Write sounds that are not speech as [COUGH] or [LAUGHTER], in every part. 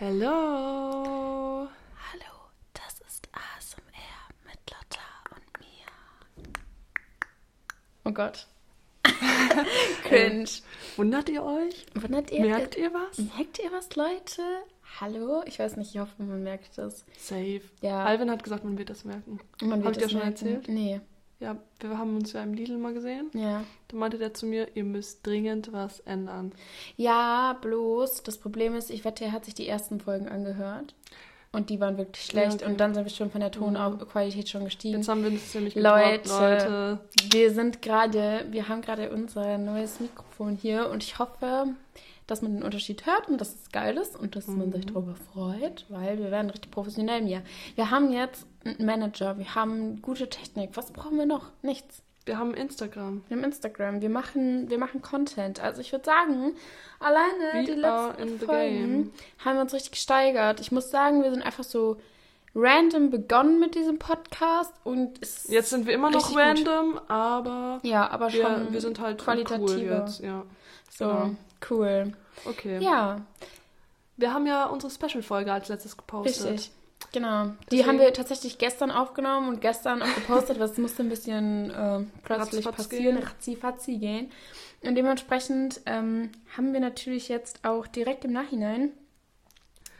Hello. Hallo, das ist ASMR mit Lotta und mir. Oh Gott. [LAUGHS] Cringe. Wundert ihr euch? Wundert ihr? Merkt ihr was? Merkt ihr was, Leute? Hallo? Ich weiß nicht, ich hoffe, man merkt das. Safe. Ja. Alvin hat gesagt, man wird das merken. Man Hab wird ich dir das schon merken. erzählt? Nee. Ja, wir haben uns ja im Lidl mal gesehen. Ja. Da meinte der zu mir, ihr müsst dringend was ändern. Ja, bloß, das Problem ist, ich wette, er hat sich die ersten Folgen angehört. Und die waren wirklich schlecht. okay. Mhm. Und dann sind wir schon von der Tonqualität schon gestiegen. Jetzt haben wir uns nämlich Leute. Leute. Wir sind gerade, wir haben gerade unser neues Mikrofon hier und ich hoffe, dass man den Unterschied hört und dass es geil ist und dass man sich darüber freut, weil wir werden richtig professionell hier. Wir haben jetzt einen Manager, wir haben gute Technik. Was brauchen wir noch? Nichts. Wir haben Instagram. Wir haben Instagram, wir machen, wir machen Content. Also ich würde sagen, alleine We die letzten Folgen haben wir uns richtig gesteigert. Ich muss sagen, wir sind einfach so random begonnen mit diesem Podcast und es Jetzt sind wir immer noch Richtig gut. random, aber ja, aber wir, schon wir sind halt qualitativer. cool jetzt. Ja. So, Genau. cool. Okay. Ja, Wir haben ja unsere Special-Folge als letztes gepostet. richtig. Genau. Die Deswegen- haben wir tatsächlich gestern aufgenommen und gestern auch gepostet, weil es musste ein bisschen äh, plötzlich Ratzfatz passieren, ratzi-fatzi gehen. Und dementsprechend ähm, haben wir natürlich jetzt auch direkt im Nachhinein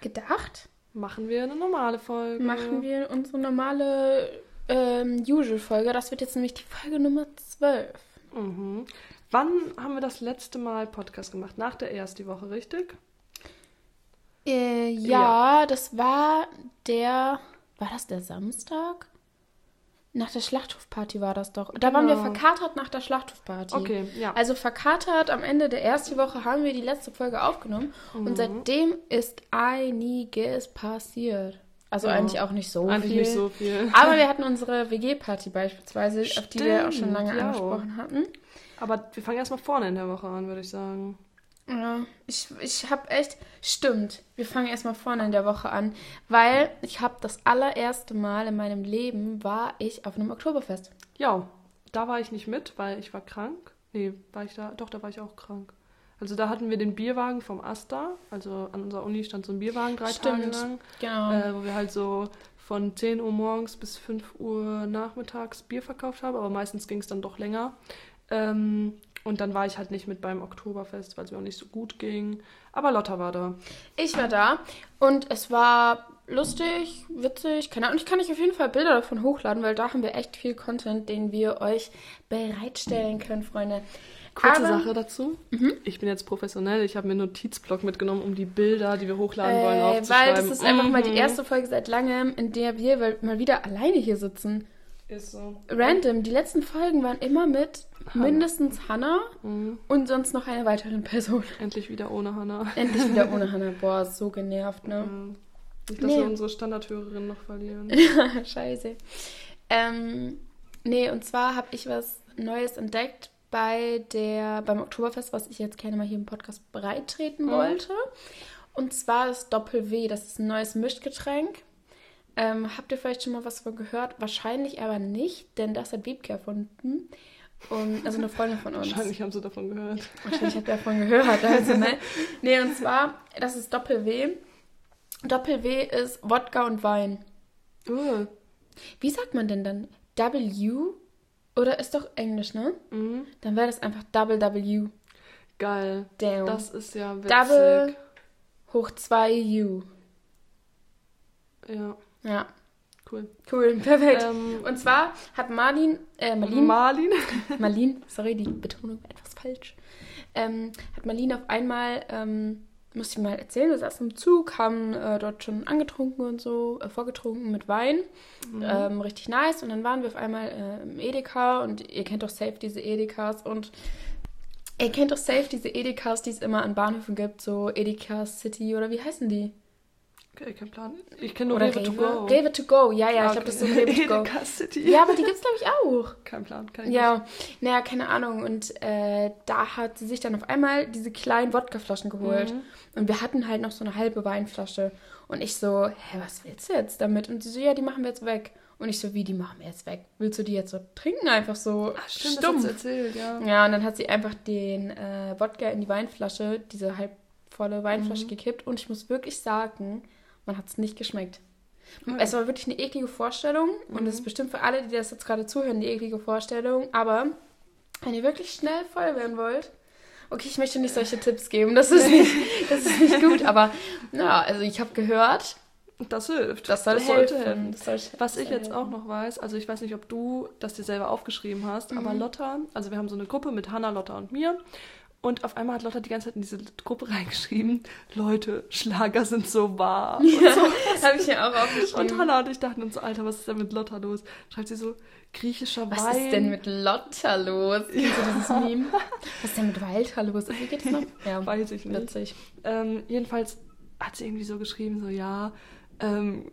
gedacht, Machen wir eine normale Folge. machen wir unsere normale ähm, Usual-Folge. Das wird jetzt nämlich die Folge Nummer 12. Mhm. Wann haben wir das letzte Mal Podcast gemacht? Nach der ersten Woche, richtig? Äh, ja, das war der. War das der Samstag? Nach der Schlachthofparty war das doch. Da waren wir Genau. verkatert nach der Schlachthofparty. Okay, ja. Also verkatert am Ende der ersten Woche haben wir die letzte Folge aufgenommen Mhm. und seitdem ist einiges passiert. Also Ja. eigentlich auch nicht so Eigentlich viel. nicht so viel. Aber wir hatten unsere WG-Party beispielsweise, auf die wir auch schon Stimmt, lange ja. angesprochen hatten. Aber wir fangen erstmal vorne in der Woche an, würde ich sagen. Ja, ich, ich habe echt, stimmt, wir fangen erstmal vorne in der Woche an, weil ich habe das allererste Mal in meinem Leben war ich auf einem Oktoberfest. Ja, da war ich nicht mit, weil ich war krank. Nee, war ich da? Doch, da war ich auch krank. Also da hatten wir den Bierwagen vom Asta. Also an unserer Uni stand so ein Bierwagen drei Stimmt. Tage lang. Genau. Äh, wo wir halt so von 10 Uhr morgens bis 5 Uhr nachmittags Bier verkauft haben. Aber meistens ging es dann doch länger. Ähm, und dann war ich halt nicht mit beim Oktoberfest, weil es mir auch nicht so gut ging. Aber Lotta war da. Ich war da und es war lustig, witzig, keine Ahnung. Ich kann euch auf jeden Fall Bilder davon hochladen, weil da haben wir echt viel Content, den wir euch bereitstellen können, Freunde. Kurze Aber- Sache dazu. Ich bin jetzt professionell. Ich habe mir einen Notizblock mitgenommen, um die Bilder, die wir hochladen wollen, Äh, aufzuschreiben. weil das ist einfach mal die Mhm. erste Folge seit langem, in der wir mal wieder alleine hier sitzen. Ist so. Random. Die letzten Folgen waren immer mit Hannah. mindestens Hannah Mhm. und sonst noch einer weiteren Person. Endlich wieder ohne Hannah. Endlich wieder ohne [LAUGHS] Hannah. Boah, so genervt, ne? Mhm. Nicht, dass Nee. wir unsere Standardhörerin noch verlieren. [LAUGHS] Scheiße. Ähm, nee, und zwar habe ich was Neues entdeckt bei der, beim Oktoberfest, was ich jetzt gerne mal hier im Podcast breitreten Mhm. wollte. Und zwar das Doppel-W. Das ist ein neues Mischgetränk. Ähm, habt ihr vielleicht schon mal was von gehört? Wahrscheinlich aber nicht, denn das hat Wiebke erfunden. Und, also eine Freundin von uns. Wahrscheinlich haben sie davon gehört. Wahrscheinlich habt ihr davon gehört. Also, ne? Nee, und zwar, das ist Doppel-W. Doppel-W ist Wodka und Wein. Uh. Wie sagt man denn dann? W? Oder ist doch Englisch, ne? Mhm. Dann wäre das einfach Double W. Geil. Damn. Das ist ja witzig. Double hoch 2 U. Ja, Ja, cool. cool, [LAUGHS] perfekt. Ähm, Und zwar hat Marlin, äh, Marlin, Marlin. [LAUGHS] Marlin, sorry, die Betonung war etwas falsch, ähm, hat Marlin auf einmal, ähm, muss ich mal erzählen, wir saßen im Zug, haben äh, dort schon angetrunken und so, äh, vorgetrunken mit Wein, ähm, richtig nice. Und dann waren wir auf einmal äh, im Edeka und ihr kennt doch safe diese Edekas und ihr kennt doch safe diese Edekas, die es immer an Bahnhöfen gibt, so Edeka City oder wie heißen die? Okay, kein Plan. Ich kenne nur Oder Rewe to go. Rewe to go, ja, ja, ich Ah, glaube, das ist so okay. Rewe to go. Edeka City. Ja, aber die gibt's glaube ich auch. Kein Plan. Kann ich Ja, naja, keine Ahnung. Und äh, da hat sie sich dann auf einmal diese kleinen Wodkaflaschen geholt. Mhm. Und wir hatten halt noch so eine halbe Weinflasche. Und ich so, hä, was willst du jetzt damit? Und sie so, ja, die machen wir jetzt weg. Und ich so, wie, die machen wir jetzt weg? Willst du die jetzt so trinken? Einfach so Ach, stimmt, das stumpf. du erzählt, ja. Ja, und dann hat sie einfach den äh, Wodka in die Weinflasche, diese halb volle Weinflasche Mhm. gekippt und ich muss wirklich sagen, man hat es nicht geschmeckt. Okay. Es war wirklich eine eklige Vorstellung und Mhm. es ist bestimmt für alle, die das jetzt gerade zuhören, eine eklige Vorstellung. Aber wenn ihr wirklich schnell voll werden wollt, okay, ich möchte nicht solche Tipps geben, das ist nicht, das ist nicht gut, aber ja, also ich habe gehört, Das hilft. das soll sollte helfen. Das soll, Was das ich jetzt auch noch weiß, also ich weiß nicht, ob du das dir selber aufgeschrieben hast, aber Mhm. Lotta, also wir haben so eine Gruppe mit Hannah, Lotta und mir. Und auf einmal hat Lotta die ganze Zeit in diese Gruppe reingeschrieben, Leute, Schlager sind so wahr. Ja, [LAUGHS] habe ich mir auch aufgeschrieben. Und Hannah und ich dachten uns so, Alter, was ist denn mit Lotta los? Schreibt sie so, griechischer Was Wein. ist denn mit Lotta los? Kennst du dieses Meme? [LAUGHS] Was ist denn mit Walter los? Wie geht's noch? [LAUGHS] Ja, Weiß ich nicht. witzig. Ähm, jedenfalls hat sie irgendwie so geschrieben, so ja, ähm,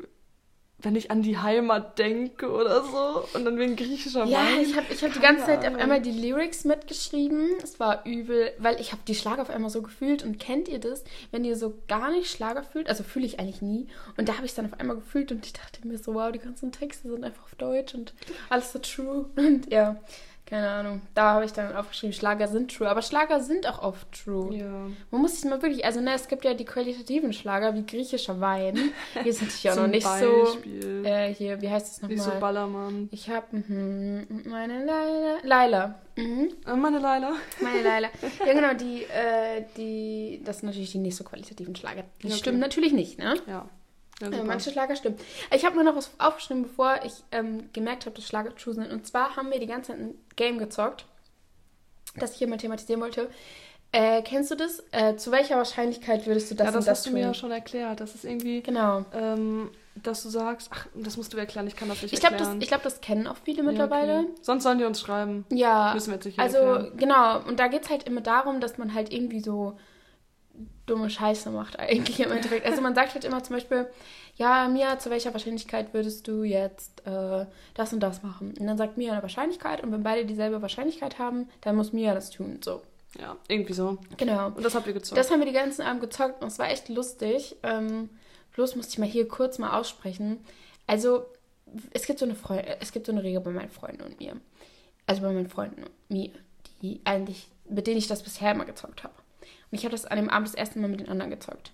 wenn ich an die Heimat denke oder so. Und dann wegen griechischer Ja, Wein. ich habe ich hab die ganze Zeit auf einmal die Lyrics mitgeschrieben. Es war übel, weil ich habe die Schlager auf einmal so gefühlt. Und kennt ihr das, wenn ihr so gar nicht Schlager fühlt? Also fühle ich eigentlich nie. Und da habe ich dann auf einmal gefühlt und ich dachte mir so, wow, die ganzen Texte sind einfach auf Deutsch und alles so true. [LAUGHS] Und ja, keine Ahnung. Da habe ich dann aufgeschrieben, Schlager sind true. Aber Schlager sind auch oft true. Ja. Man muss sich mal wirklich, also ne, es gibt ja die qualitativen Schlager wie griechischer Wein. [LAUGHS] Hier ist natürlich auch noch nicht so. Beispiel. Äh, hier, wie heißt es Nicht so nochmal? Ballermann. ich habe meine Laila. Laila. Mhm. Äh, Meine Leila. Meine Laila. Ja, genau, [LAUGHS] die, äh, die, das sind natürlich die nicht so qualitativen Schlager. Die Okay. stimmen natürlich nicht, ne? Ja. Ja Äh, manche Schlager stimmen. Ich habe mir noch was aufgeschrieben, bevor ich ähm, gemerkt habe, dass Schlager true sind. Und zwar haben wir die ganze Zeit ein Game gezockt, das ich hier mal thematisieren wollte. Äh, kennst du das? Äh, zu welcher Wahrscheinlichkeit würdest du das ja, das das hast du tun? mir ja schon erklärt. Das ist irgendwie, Genau. ähm, dass du sagst, ach, das musst du erklären, ich kann das nicht Ich glaube, das, erklären. ich glaub, das kennen auch viele Ja, mittlerweile. okay. Sonst sollen die uns schreiben. Ja, Müssen wir jetzt nicht also erklären. genau. Und da geht es halt immer darum, dass man halt irgendwie so dumme Scheiße macht eigentlich im Endeffekt. Also man sagt halt immer zum Beispiel, ja, Mia, zu welcher Wahrscheinlichkeit würdest du jetzt äh, das und das machen? Und dann sagt Mia eine Wahrscheinlichkeit und wenn beide dieselbe Wahrscheinlichkeit haben, dann muss Mia das tun. So, Ja, irgendwie so. genau. Und das habt ihr gezockt. Das haben wir die ganzen Abend gezockt und es war echt lustig. Ähm, bloß musste ich mal hier kurz mal aussprechen. Also, es gibt so eine Freu es gibt so eine Regel bei meinen Freunden und mir. Also bei meinen Freunden und mir, die eigentlich, mit denen ich das bisher immer gezockt habe. Und ich habe das an dem Abend das erste Mal mit den anderen gezockt.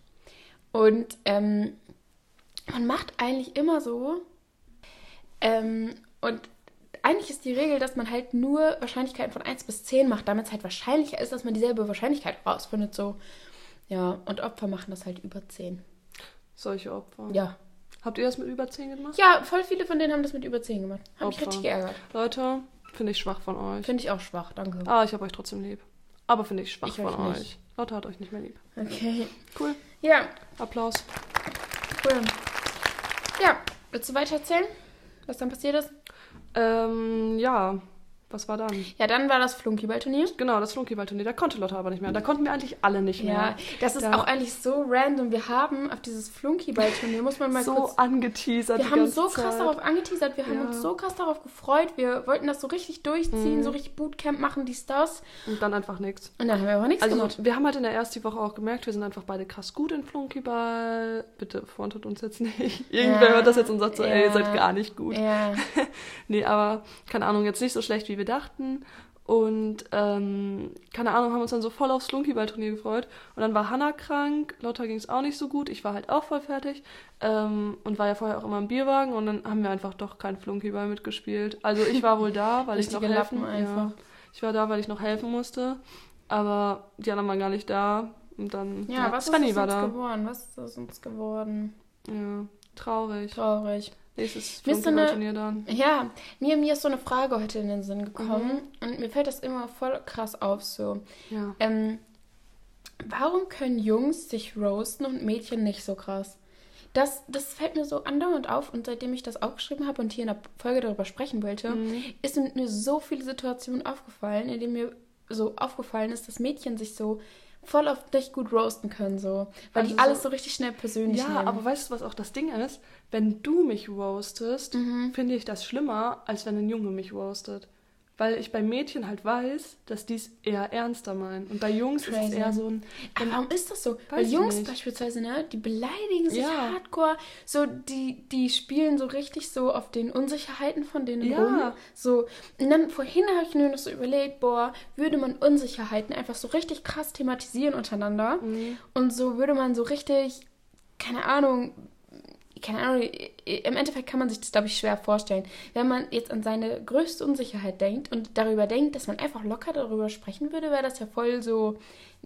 Und ähm, man macht eigentlich immer so. Ähm, und eigentlich ist die Regel, dass man halt nur Wahrscheinlichkeiten von 1 bis 10 macht, damit es halt wahrscheinlicher ist, dass man dieselbe Wahrscheinlichkeit rausfindet. So. Ja, und Opfer machen das halt über 10. Solche Opfer. Ja. Habt ihr das mit über 10 gemacht? Ja, voll viele von denen haben das mit über 10 gemacht. Hab mich Opfer. richtig geärgert. Leute, finde ich schwach von euch. Finde ich auch schwach, danke. Ah, ich habe euch trotzdem lieb. Aber finde ich schwach Ich von euch euch. nicht. Lotte hat euch nicht mehr lieb. Okay. Cool. Ja, Applaus. cool. Ja, willst du weiter erzählen, was dann passiert ist? Ähm, ja. Was war dann? Ja, dann war das Flunkyball-Turnier. Genau, das Flunkyball-Turnier. Da konnte Lotte aber nicht mehr. Da konnten wir eigentlich alle nicht mehr. Ja, das ist Da- auch eigentlich so random. Wir haben auf dieses Flunkyball-Turnier, muss man mal so kurz angeteasert. Wir haben so krass Zeit. darauf angeteasert, wir haben Ja. uns so krass darauf gefreut, wir wollten das so richtig durchziehen, Mhm. so richtig Bootcamp machen, dies, das. Und dann einfach nichts. Und dann haben wir aber nichts Also, gemacht. wir haben halt in der ersten Woche auch gemerkt, wir sind einfach beide krass gut in Flunkyball. Bitte frontet uns jetzt nicht. [LAUGHS] Irgendwer Ja. hört das jetzt und sagt so, ey, ihr Ja. seid gar nicht gut. Ja, [LAUGHS] Nee, aber keine Ahnung, jetzt nicht so schlecht, wie wir dachten. Und ähm, keine Ahnung, haben uns dann so voll aufs Flunkyball-Turnier gefreut. Und dann war Hannah krank, Lotta ging es auch nicht so gut, ich war halt auch voll fertig. Ähm, und war ja vorher auch immer im Bierwagen und dann haben wir einfach doch kein Flunkyball mitgespielt. Also ich war wohl da, weil ich noch helfen. Ja, ich war da, weil ich noch helfen musste. Aber die anderen waren gar nicht da. Und dann ja, was Svenny ist war da. geworden? Was ist aus uns geworden? Ja, traurig. Traurig. Nächstes Flunkyball-Turnier dann. Ja, mir, mir ist so eine Frage heute in den Sinn gekommen Mhm. und mir fällt das immer voll krass auf so. Ja. Ähm, warum können Jungs sich roasten und Mädchen nicht so krass? Das, das fällt mir so andauernd auf und seitdem ich das aufgeschrieben habe und hier in der Folge darüber sprechen wollte, Mhm. ist mir so viele Situationen aufgefallen, in denen mir so aufgefallen ist, dass Mädchen sich so voll oft nicht gut roasten können, so. Weil Also die alles so- so richtig schnell persönlich Ja, nehmen. aber weißt du, was auch das Ding ist? Wenn du mich roastest, Mhm. finde ich das schlimmer, als wenn ein Junge mich roastet. Weil ich bei Mädchen halt weiß, dass die es eher ernster meinen. Und bei Jungs ist es Crazy. eher so ein. Aber warum ist das so? Weil Jungs nicht. beispielsweise, ne, die beleidigen sich Ja. hardcore. So, die, die spielen so richtig so auf den Unsicherheiten von denen Ja. rum. So, und dann vorhin habe ich nur noch so überlegt, boah, würde man Unsicherheiten einfach so richtig krass thematisieren untereinander. Mhm. Und so würde man so richtig, keine Ahnung, keine Ahnung, im Endeffekt kann man sich das, glaube ich, schwer vorstellen. Wenn man jetzt an seine größte Unsicherheit denkt und darüber denkt, dass man einfach locker darüber sprechen würde, wäre das ja voll so,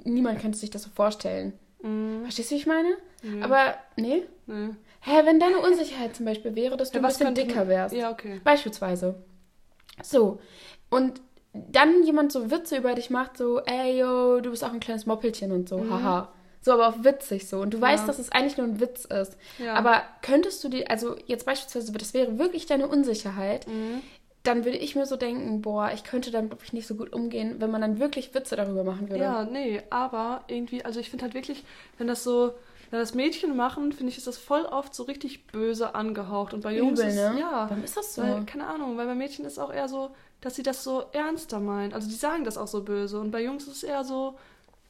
niemand könnte sich das so vorstellen. Mhm. Verstehst du, wie ich meine? Nee. Aber, nee. Nee. Hä, wenn deine Unsicherheit zum Beispiel wäre, dass du Ja, ein was bisschen dicker wärst. Ja, okay. Beispielsweise. So. Und dann jemand so Witze über dich macht, so, ey, yo, du bist auch ein kleines Moppelchen und so, haha. So, aber auch witzig so. Und du weißt. Ja. dass es eigentlich nur ein Witz ist. Ja. Aber könntest du dir, also jetzt beispielsweise, das wäre wirklich deine Unsicherheit, Mhm. dann würde ich mir so denken, boah, ich könnte dann, glaube ich, nicht so gut umgehen, wenn man dann wirklich Witze darüber machen würde. Ja, nee, aber irgendwie, also ich finde halt wirklich, wenn das so, wenn das Mädchen machen, finde ich, ist das voll oft so richtig böse angehaucht. Und bei Jungs Übel, ist, ne? ja, Warum ist das so? weil, keine Ahnung, weil bei Mädchen ist auch eher so, dass sie das so ernster meinen. Also die sagen das auch so böse. Und bei Jungs ist es eher so,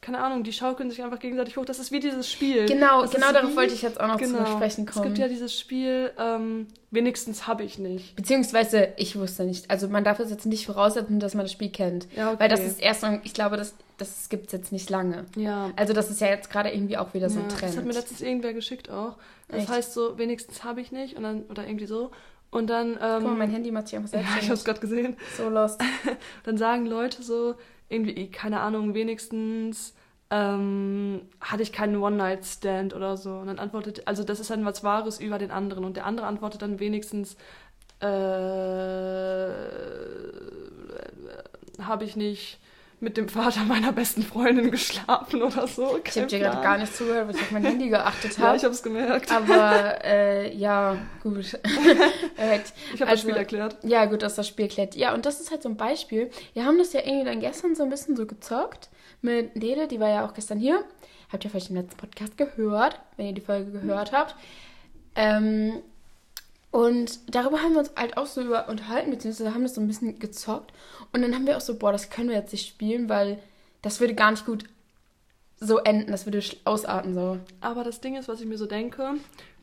keine Ahnung, die schaukeln sich einfach gegenseitig hoch. Das ist wie dieses Spiel. Genau, das genau darauf wie- wollte ich jetzt auch noch genau. zu sprechen Es kommen. gibt ja dieses Spiel, ähm, wenigstens habe ich nicht. Beziehungsweise, ich wusste nicht. Also man darf es jetzt nicht voraussetzen, dass man das Spiel kennt. Ja, okay. Weil das ist erst, ich glaube, das, das gibt es jetzt nicht lange. Ja. Also das ist ja jetzt gerade irgendwie auch wieder so ein Ja, Trend. Das hat mir letztens irgendwer geschickt auch. Das Echt? heißt so, wenigstens habe ich nicht und dann, oder irgendwie so. Und dann, ähm, Guck mal, mein Handy macht sich einfach [LAUGHS] ja, ich es gerade gesehen. so lost. [LAUGHS] Dann sagen Leute so, irgendwie, keine Ahnung, wenigstens ähm, hatte ich keinen One-Night-Stand oder so. Und dann antwortet, also das ist dann was Wahres über den anderen. Und der andere antwortet dann wenigstens, äh, habe ich nicht mit dem Vater meiner besten Freundin geschlafen oder so. Ich habe dir gerade gar nicht zugehört, weil ich auf mein Handy geachtet Ja, habe. ich habe es gemerkt. Aber [LAUGHS] äh, ja, gut. [LAUGHS] Ich habe Also- das Spiel erklärt. Ja, gut, dass das Spiel klärt. Ja, und das ist halt so ein Beispiel. Wir haben das ja irgendwie dann gestern so ein bisschen so gezockt mit Nele, die war ja auch gestern hier. Habt ihr vielleicht im letzten Podcast gehört, wenn ihr die Folge gehört habt. Ähm, und darüber haben wir uns halt auch so über unterhalten, beziehungsweise haben das so ein bisschen gezockt. Und dann haben wir auch so, boah, das können wir jetzt nicht spielen, weil das würde gar nicht gut so enden, das würde ausarten so. Aber das Ding ist, was ich mir so denke,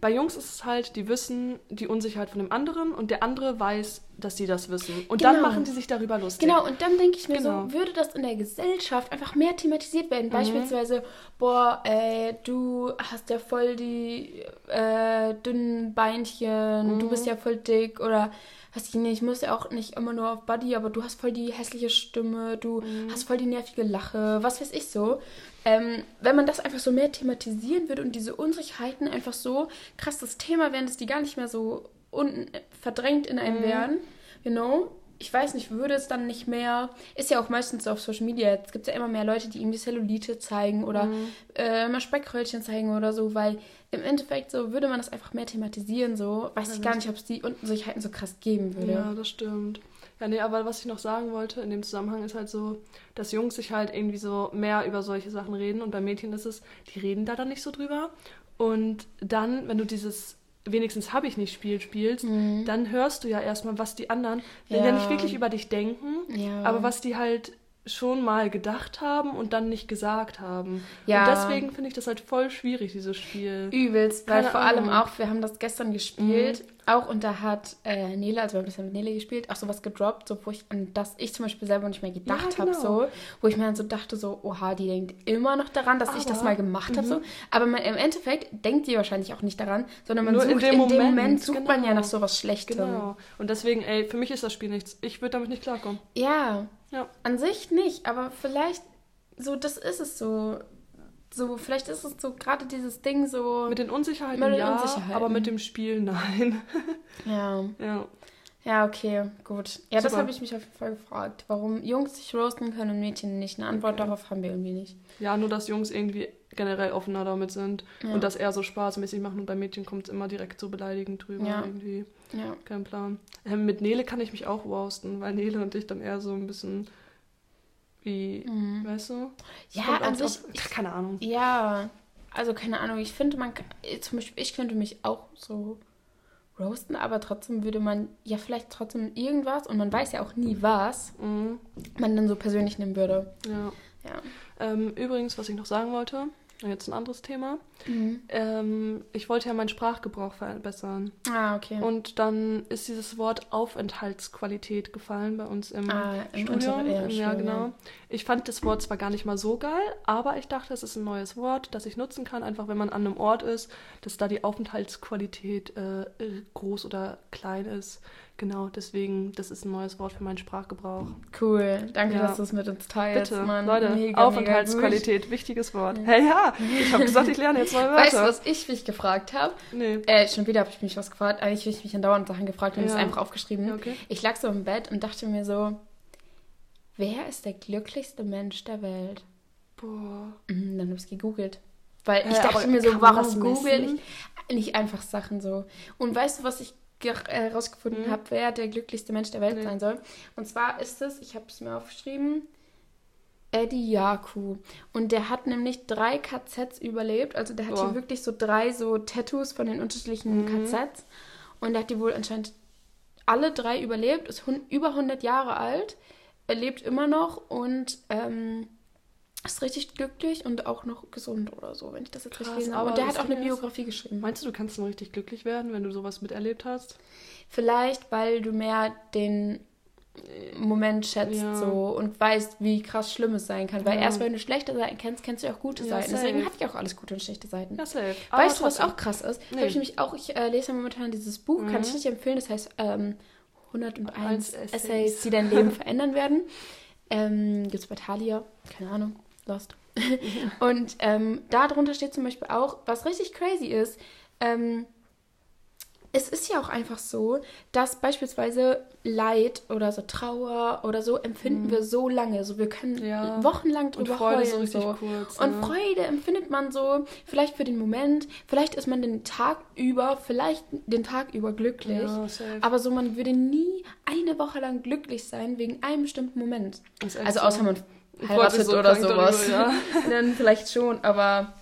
bei Jungs ist es halt, die wissen die Unsicherheit von dem anderen und der andere weiß, dass sie das wissen. Und dann Genau. machen die sich darüber lustig. Genau, und dann denke ich mir Genau. so, würde das in der Gesellschaft einfach mehr thematisiert Mhm. werden? Beispielsweise, boah, ey, du hast ja voll die äh, dünnen Beinchen, Mhm. du bist ja voll dick oder weiß ich nicht, muss ja auch nicht immer nur auf Body, aber du hast voll die hässliche Stimme, du Mhm. hast voll die nervige Lache, was weiß ich so. Ähm, wenn man das einfach so mehr thematisieren würde und diese Unsicherheiten einfach so krass das Thema wären, dass die gar nicht mehr so un verdrängt in Mhm. einem wären, you know? Ich weiß nicht, würde es dann nicht mehr, ist ja auch meistens so auf Social Media, jetzt gibt es ja immer mehr Leute, die irgendwie Cellulite zeigen oder Mhm. äh, mal Speckröllchen zeigen oder so, weil im Endeffekt so würde man das einfach mehr thematisieren, so weiß ich gar nicht, ob es die Unsicherheiten so krass geben würde. Ja, das stimmt. Ja, nee, aber was ich noch sagen wollte in dem Zusammenhang ist halt so, dass Jungs sich halt irgendwie so mehr über solche Sachen reden und bei Mädchen ist es, die reden da dann nicht so drüber. Und dann, wenn du dieses wenigstens habe ich nicht Spiel spielst, dann hörst du ja erstmal, was die anderen, wenn ja Ja. nicht wirklich über dich denken, Ja. aber was die halt schon mal gedacht haben und dann nicht gesagt haben. Ja. Und deswegen finde ich das halt voll schwierig, dieses Spiel. Übelst, weil Keine vor allem Ahnung. Mhm. auch, wir haben das gestern gespielt, auch und da hat äh, Nele, also wir haben ein bisschen mit Nele gespielt, auch sowas gedroppt, so wo ich an das ich zum Beispiel selber nicht mehr gedacht Ja, habe, genau. so, wo ich mir dann so dachte, so, oha, die denkt immer noch daran, dass ich das Aber- mal gemacht habe, so. Aber man, im Endeffekt denkt die wahrscheinlich auch nicht daran, sondern man Nur in sucht dem in dem Moment, Moment, sucht man ja genau. nach sowas Schlechtem. Genau. Und deswegen, ey, für mich ist das Spiel nichts. Ich würde damit nicht klarkommen. Ja, Ja. an sich nicht, aber vielleicht, so, das ist es so. So, vielleicht ist es so gerade dieses Ding so. Mit den Unsicherheiten Mit den ja, Unsicherheiten. aber mit dem Spiel nein. [LAUGHS] ja. ja. Ja, okay, gut. Ja, das Super. habe ich mich auf jeden Fall gefragt. Warum Jungs sich roasten können und Mädchen nicht. Eine Antwort Okay. darauf haben wir irgendwie nicht. ja, nur dass Jungs irgendwie generell offener damit sind Ja. und das eher so spaßmäßig machen und bei Mädchen kommt es immer direkt so beleidigend drüber Ja. irgendwie. Ja. Kein Plan. Ähm, mit Nele kann ich mich auch roasten, weil Nele und ich dann eher so ein bisschen wie, weißt du? Ja, kommt an alles sich- auf, keine Ahnung. Ja, also keine Ahnung. Ich finde, man kann, zum Beispiel, ich könnte mich auch so roasten, aber trotzdem würde man ja vielleicht trotzdem irgendwas, und man weiß ja auch nie was, Mhm. man dann so persönlich nehmen würde. Ja. Ja. Ähm, übrigens, was ich noch sagen wollte, jetzt ein anderes Thema. Mhm. Ähm, ich wollte ja meinen Sprachgebrauch verbessern. Ah, okay. Und dann ist dieses Wort Aufenthaltsqualität gefallen bei uns im Ah, im Studium. Unter- ja, ja, genau. Ich fand das Wort zwar gar nicht mal so geil, aber ich dachte, es ist ein neues Wort, das ich nutzen kann, einfach wenn man an einem Ort ist, dass da die Aufenthaltsqualität äh, groß oder klein ist. Genau, deswegen, das ist ein neues Wort für meinen Sprachgebrauch. Cool. Danke, Ja. dass du es mit uns teilst, Bitte, Mann. Leute, Mega, Aufenthaltsqualität, wichtiges Wort. Hey, ja, ich habe gesagt, ich lerne jetzt neue Mega gut. Weißt du, Wörter. was ich mich gefragt habe? Nee. Äh, schon wieder habe ich mich was gefragt. Eigentlich habe ich mich andauernd Sachen gefragt und Ja. es einfach aufgeschrieben. Ja, okay. Ich lag so im Bett und dachte mir so, wer ist der glücklichste Mensch der Welt? Boah. Mhm, dann habe ich es gegoogelt. Weil ich Hä, dachte mir so, warum google ich nicht einfach Sachen so? Und weißt du, was ich äh, herausgefunden Hm? habe, wer der glücklichste Mensch der Welt Nee. sein soll? Und zwar ist es, ich habe es mir aufgeschrieben, Eddie Yaku. Und der hat nämlich drei KZs überlebt. Also der hat Boah. hier wirklich so drei so Tattoos von den unterschiedlichen Mhm. KZs. Und der hat die wohl anscheinend alle drei überlebt, ist über 100 Jahre alt, er lebt immer noch und ähm, ist richtig glücklich und auch noch gesund oder so, wenn ich das jetzt Krass, richtig aber Und der hat auch eine Biografie geschrieben. Meinst du, du kannst nur richtig glücklich werden, wenn du sowas miterlebt hast? Vielleicht, weil du mehr den äh, Moment schätzt Ja. so und weißt, wie krass schlimm es sein kann. Weil Ja. erst wenn du schlechte Seiten kennst, kennst du auch gute Ja, Seiten. Deswegen safe. habe ich auch alles gute und schlechte Seiten. Ja, safe. Weißt du, was auch krass ist? Nee. Habe ich nämlich auch, ich äh, lese ja momentan dieses Buch, kann Mhm. ich nicht empfehlen, das heißt ähm, 101 Essays. Essays. die dein Leben [LAUGHS] verändern werden. Ähm, Gibt es bei Thalia, keine Ahnung, Lost. [LAUGHS] Und ähm, da drunter steht zum Beispiel auch, was richtig crazy ist, ähm, es ist ja auch einfach so, dass beispielsweise Leid oder so Trauer oder so empfinden wir so lange. So wir können Mhm. Ja. wochenlang Und drüber Freude heulen. so richtig so. kurz. Und ne? Freude empfindet man so, vielleicht für den Moment, vielleicht ist man den Tag über, vielleicht den Tag über glücklich. Ja. Aber so, man würde nie eine Woche lang glücklich sein wegen einem bestimmten Moment. Also so. außer man Ich heiratet so oder sowas. darüber, ja. [LAUGHS] Dann vielleicht schon, aber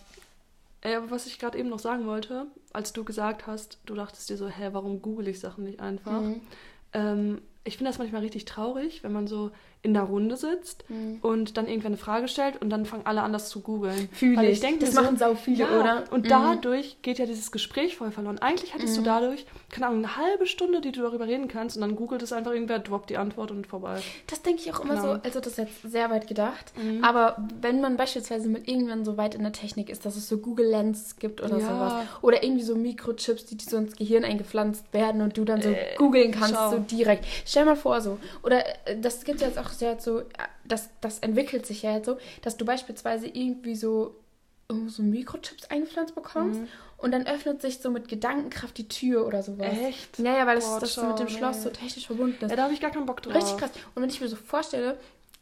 Ey, aber was ich gerade eben noch sagen wollte, als du gesagt hast, du dachtest dir so, hä, warum google ich Sachen nicht einfach? Mhm. Ähm, ich finde das manchmal richtig traurig, wenn man so in der Runde sitzt Mhm. und dann irgendwer eine Frage stellt und dann fangen alle an, das zu googeln. Fühl Weil ich. denke Das so, machen sau viele, ja, oder? Und Mhm. dadurch geht ja dieses Gespräch voll verloren. Eigentlich hättest Mhm. du dadurch, keine Ahnung, eine halbe Stunde, die du darüber reden kannst und dann googelt es einfach irgendwer, droppt die Antwort und vorbei. Das denke ich auch immer Genau. so, also das ist jetzt sehr weit gedacht. Mhm. Aber wenn man beispielsweise mit irgendwann so weit in der Technik ist, dass es so Google Lens gibt oder Ja. sowas. Oder irgendwie so Mikrochips, die, die so ins Gehirn eingepflanzt werden und du dann so Äh, googeln kannst, schau. so direkt. Stell mal vor so. Oder äh, das gibt ja jetzt auch sehr so, äh, das, das entwickelt sich ja jetzt so, dass du beispielsweise irgendwie so, oh, so Mikrochips eingepflanzt bekommst Mhm. und dann öffnet sich so mit Gedankenkraft die Tür oder sowas. Echt? Ja, ja, weil das, Boah, das so mit dem Schloss nee. so technisch verbunden ist. Ja, da habe ich gar keinen Bock drauf. Richtig krass. Und wenn ich mir so vorstelle,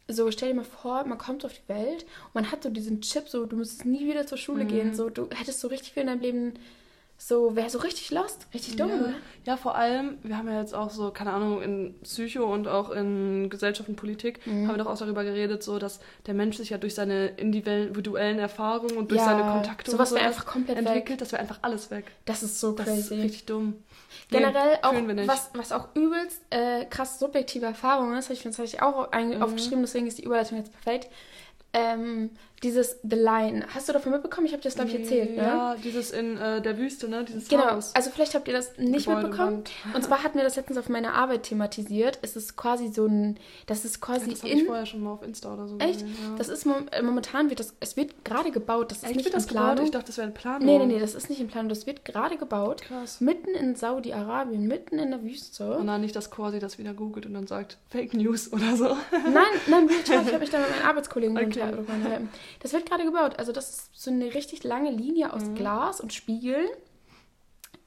so stell dir mal vor, man kommt auf die Welt und man hat so diesen Chip, so du müsstest nie wieder zur Schule Mhm. gehen, so du hättest so richtig viel in deinem Leben, so wäre so richtig lost, richtig dumm, ja. oder? ja, vor allem, wir haben ja jetzt auch so, keine Ahnung, in Psycho und auch in Gesellschaft und Politik Mhm. haben wir doch auch darüber geredet, so dass der Mensch sich ja durch seine individuellen Erfahrungen und durch Ja, seine Kontakte sowas und sowas einfach komplett entwickelt, weg. das wäre einfach alles weg. Das ist so Das crazy. ist richtig dumm. Nee, Generell auch, wir nicht. was, was auch übelst äh, krass subjektive Erfahrung ist, habe ich mir tatsächlich auch Mhm. aufgeschrieben, deswegen ist die Überleitung jetzt perfekt. Ähm, dieses The Line. Hast du davon mitbekommen? Ich habe dir das, glaube ich, erzählt, ne? Ja, dieses in äh, der Wüste, ne? Dieses Genau, Haus. also vielleicht habt ihr das nicht Gebäude, mitbekommen. Wand. [LAUGHS] Und zwar hatten wir das letztens auf meiner Arbeit thematisiert. Es ist quasi so ein, das ist Ja, quasi das habe ich in, vorher schon mal auf Insta oder so echt, gesehen. Ja. das ist äh, momentan wird das, es wird gerade gebaut, das ist Echt nicht wird das in gebaut? Planung. Ich dachte, das wäre ein Plan. Nee, nee, nee, das ist nicht in Planung, das wird gerade gebaut. Krass. Mitten in Saudi-Arabien, mitten in der Wüste. Und dann nicht, dass Corsi das wieder googelt und dann sagt, Fake News oder so. Nein, nein, [LAUGHS] ich habe mich da mit meinen Arbeitskollegen Okay. unterhalten. Das wird gerade gebaut. Also das ist so eine richtig lange Linie aus Mhm. Glas und Spiegeln.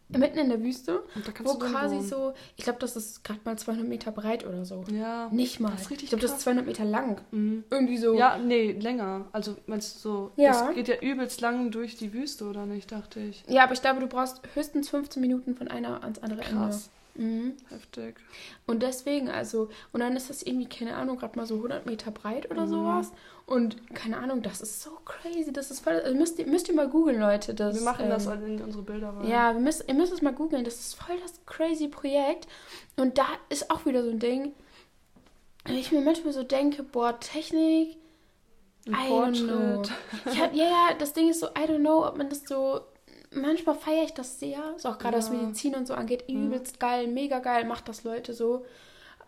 Mitten in der Wüste, Und da kannst wo quasi wohnen. so, ich glaube, das ist gerade mal 200 Meter breit oder so. Ja. Nicht mal. Das ist richtig ich glaube, das ist krass. 200 Meter lang. Mhm. Irgendwie so. Ja, nee, länger. Also meinst du so, Ja. das geht ja übelst lang durch die Wüste, oder nicht, dachte ich. Ja, aber ich glaube, du brauchst höchstens 15 Minuten von einer ans andere Krass. Ende. Mhm. Heftig. Und deswegen, also, und dann ist das irgendwie, keine Ahnung, gerade mal so 100 Meter breit oder Mhm. sowas. Und keine Ahnung, das ist so crazy. Das ist voll. Also müsst, ihr, müsst ihr mal googeln, Leute. Das, Wir machen ähm, das in unsere Bilder rein. Ja, wir müsst, ihr müsst es mal googeln. Das ist voll das crazy Projekt. Und da ist auch wieder so ein Ding, wenn ich mir manchmal so denke, boah, Technik, Ein I don't know. Fortschritt. Ich hab, ja, ja, das Ding ist so, I don't know, ob man das so. Manchmal feiere ich das sehr. So auch gerade was Ja. Medizin und so angeht. Übelst geil, mega geil, macht das Leute so.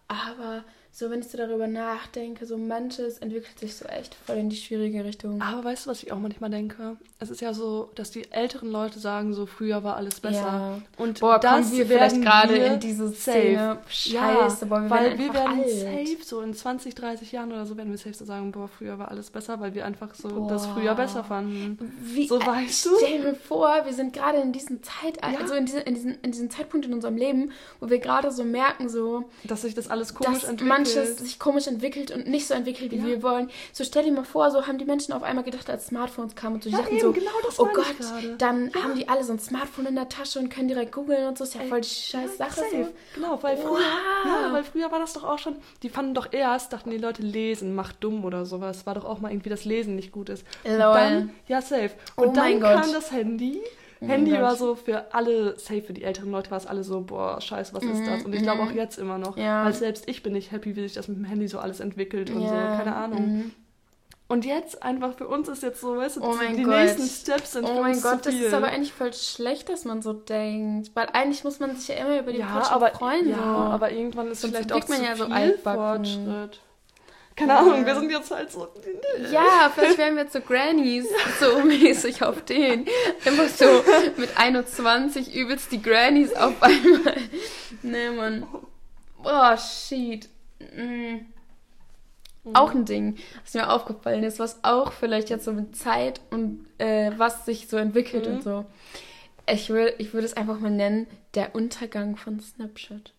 Aber so, wenn ich so darüber nachdenke, so manches entwickelt sich so echt voll in die schwierige Richtung. Aber weißt du, was ich auch manchmal denke? Es ist ja so, dass die älteren Leute sagen, so früher war alles besser. Ja. Und Boah, das wir vielleicht gerade in diese safe. Szene. Scheiße, boah, wir weil werden wir werden alt. safe, so in 20, 30 Jahren oder so, werden wir safe so sagen, boah, früher war alles besser, weil wir einfach so Boah. das früher besser fanden. Wie, So äh, weißt du? Stell dir vor, wir sind gerade in diesem Zeitalter, Ja. also in, diese, in, diesen, in diesem Zeitpunkt in unserem Leben, wo wir gerade so merken, so, Dass sich das alles komisch entwickelt. Manches sich komisch entwickelt und nicht so entwickelt, wie Ja. wir wollen. So stell dir mal vor, so haben die Menschen auf einmal gedacht, als Smartphones kamen und so, die Ja, dachten eben, so, genau das oh Gott, dann haben die alle so ein Smartphone in der Tasche und können direkt googeln und so, ist ja Ey, voll die scheiß Sache. Safe. So. Genau, weil früher, Wow. ja, weil früher war das doch auch schon, die fanden doch erst, dachten die Leute, lesen macht dumm oder sowas. War doch auch mal irgendwie, dass Lesen nicht gut ist. Und Lol. dann, ja, safe. Oh Und dann mein Gott. kam das Handy. Mein Handy war so für alle, safe für die älteren Leute war es alle so, boah, scheiße, was ist das? Und ich glaube auch jetzt immer noch. Mhm, Ja. Weil selbst ich bin nicht happy, wie sich das mit dem Handy so alles entwickelt und Ja, so, keine Ahnung. mhm. Und jetzt einfach für uns ist jetzt so, weißt du, Oh mein die Gott. nächsten Steps sind Oh mein Gott, das ist aber eigentlich voll schlecht, dass man so denkt. Weil eigentlich muss man sich ja immer über die ja, Fortschritt aber, freuen. ja, so. aber irgendwann ist Sonst vielleicht auch man zu ja so viel. Fortschritt. Keine Ja. Ahnung, wir sind jetzt halt so. Ja, vielleicht werden wir jetzt so Grannies, so [LAUGHS] mäßig auf den. Immer so mit 21 übelst die Grannies auf einmal. Nee, Mann. Boah, shit. Mm. Auch ein Ding, was mir aufgefallen ist, was auch vielleicht jetzt so mit Zeit und äh, was sich so entwickelt Mhm. und so. Ich würde ich würde es einfach mal nennen, der Untergang von Snapchat.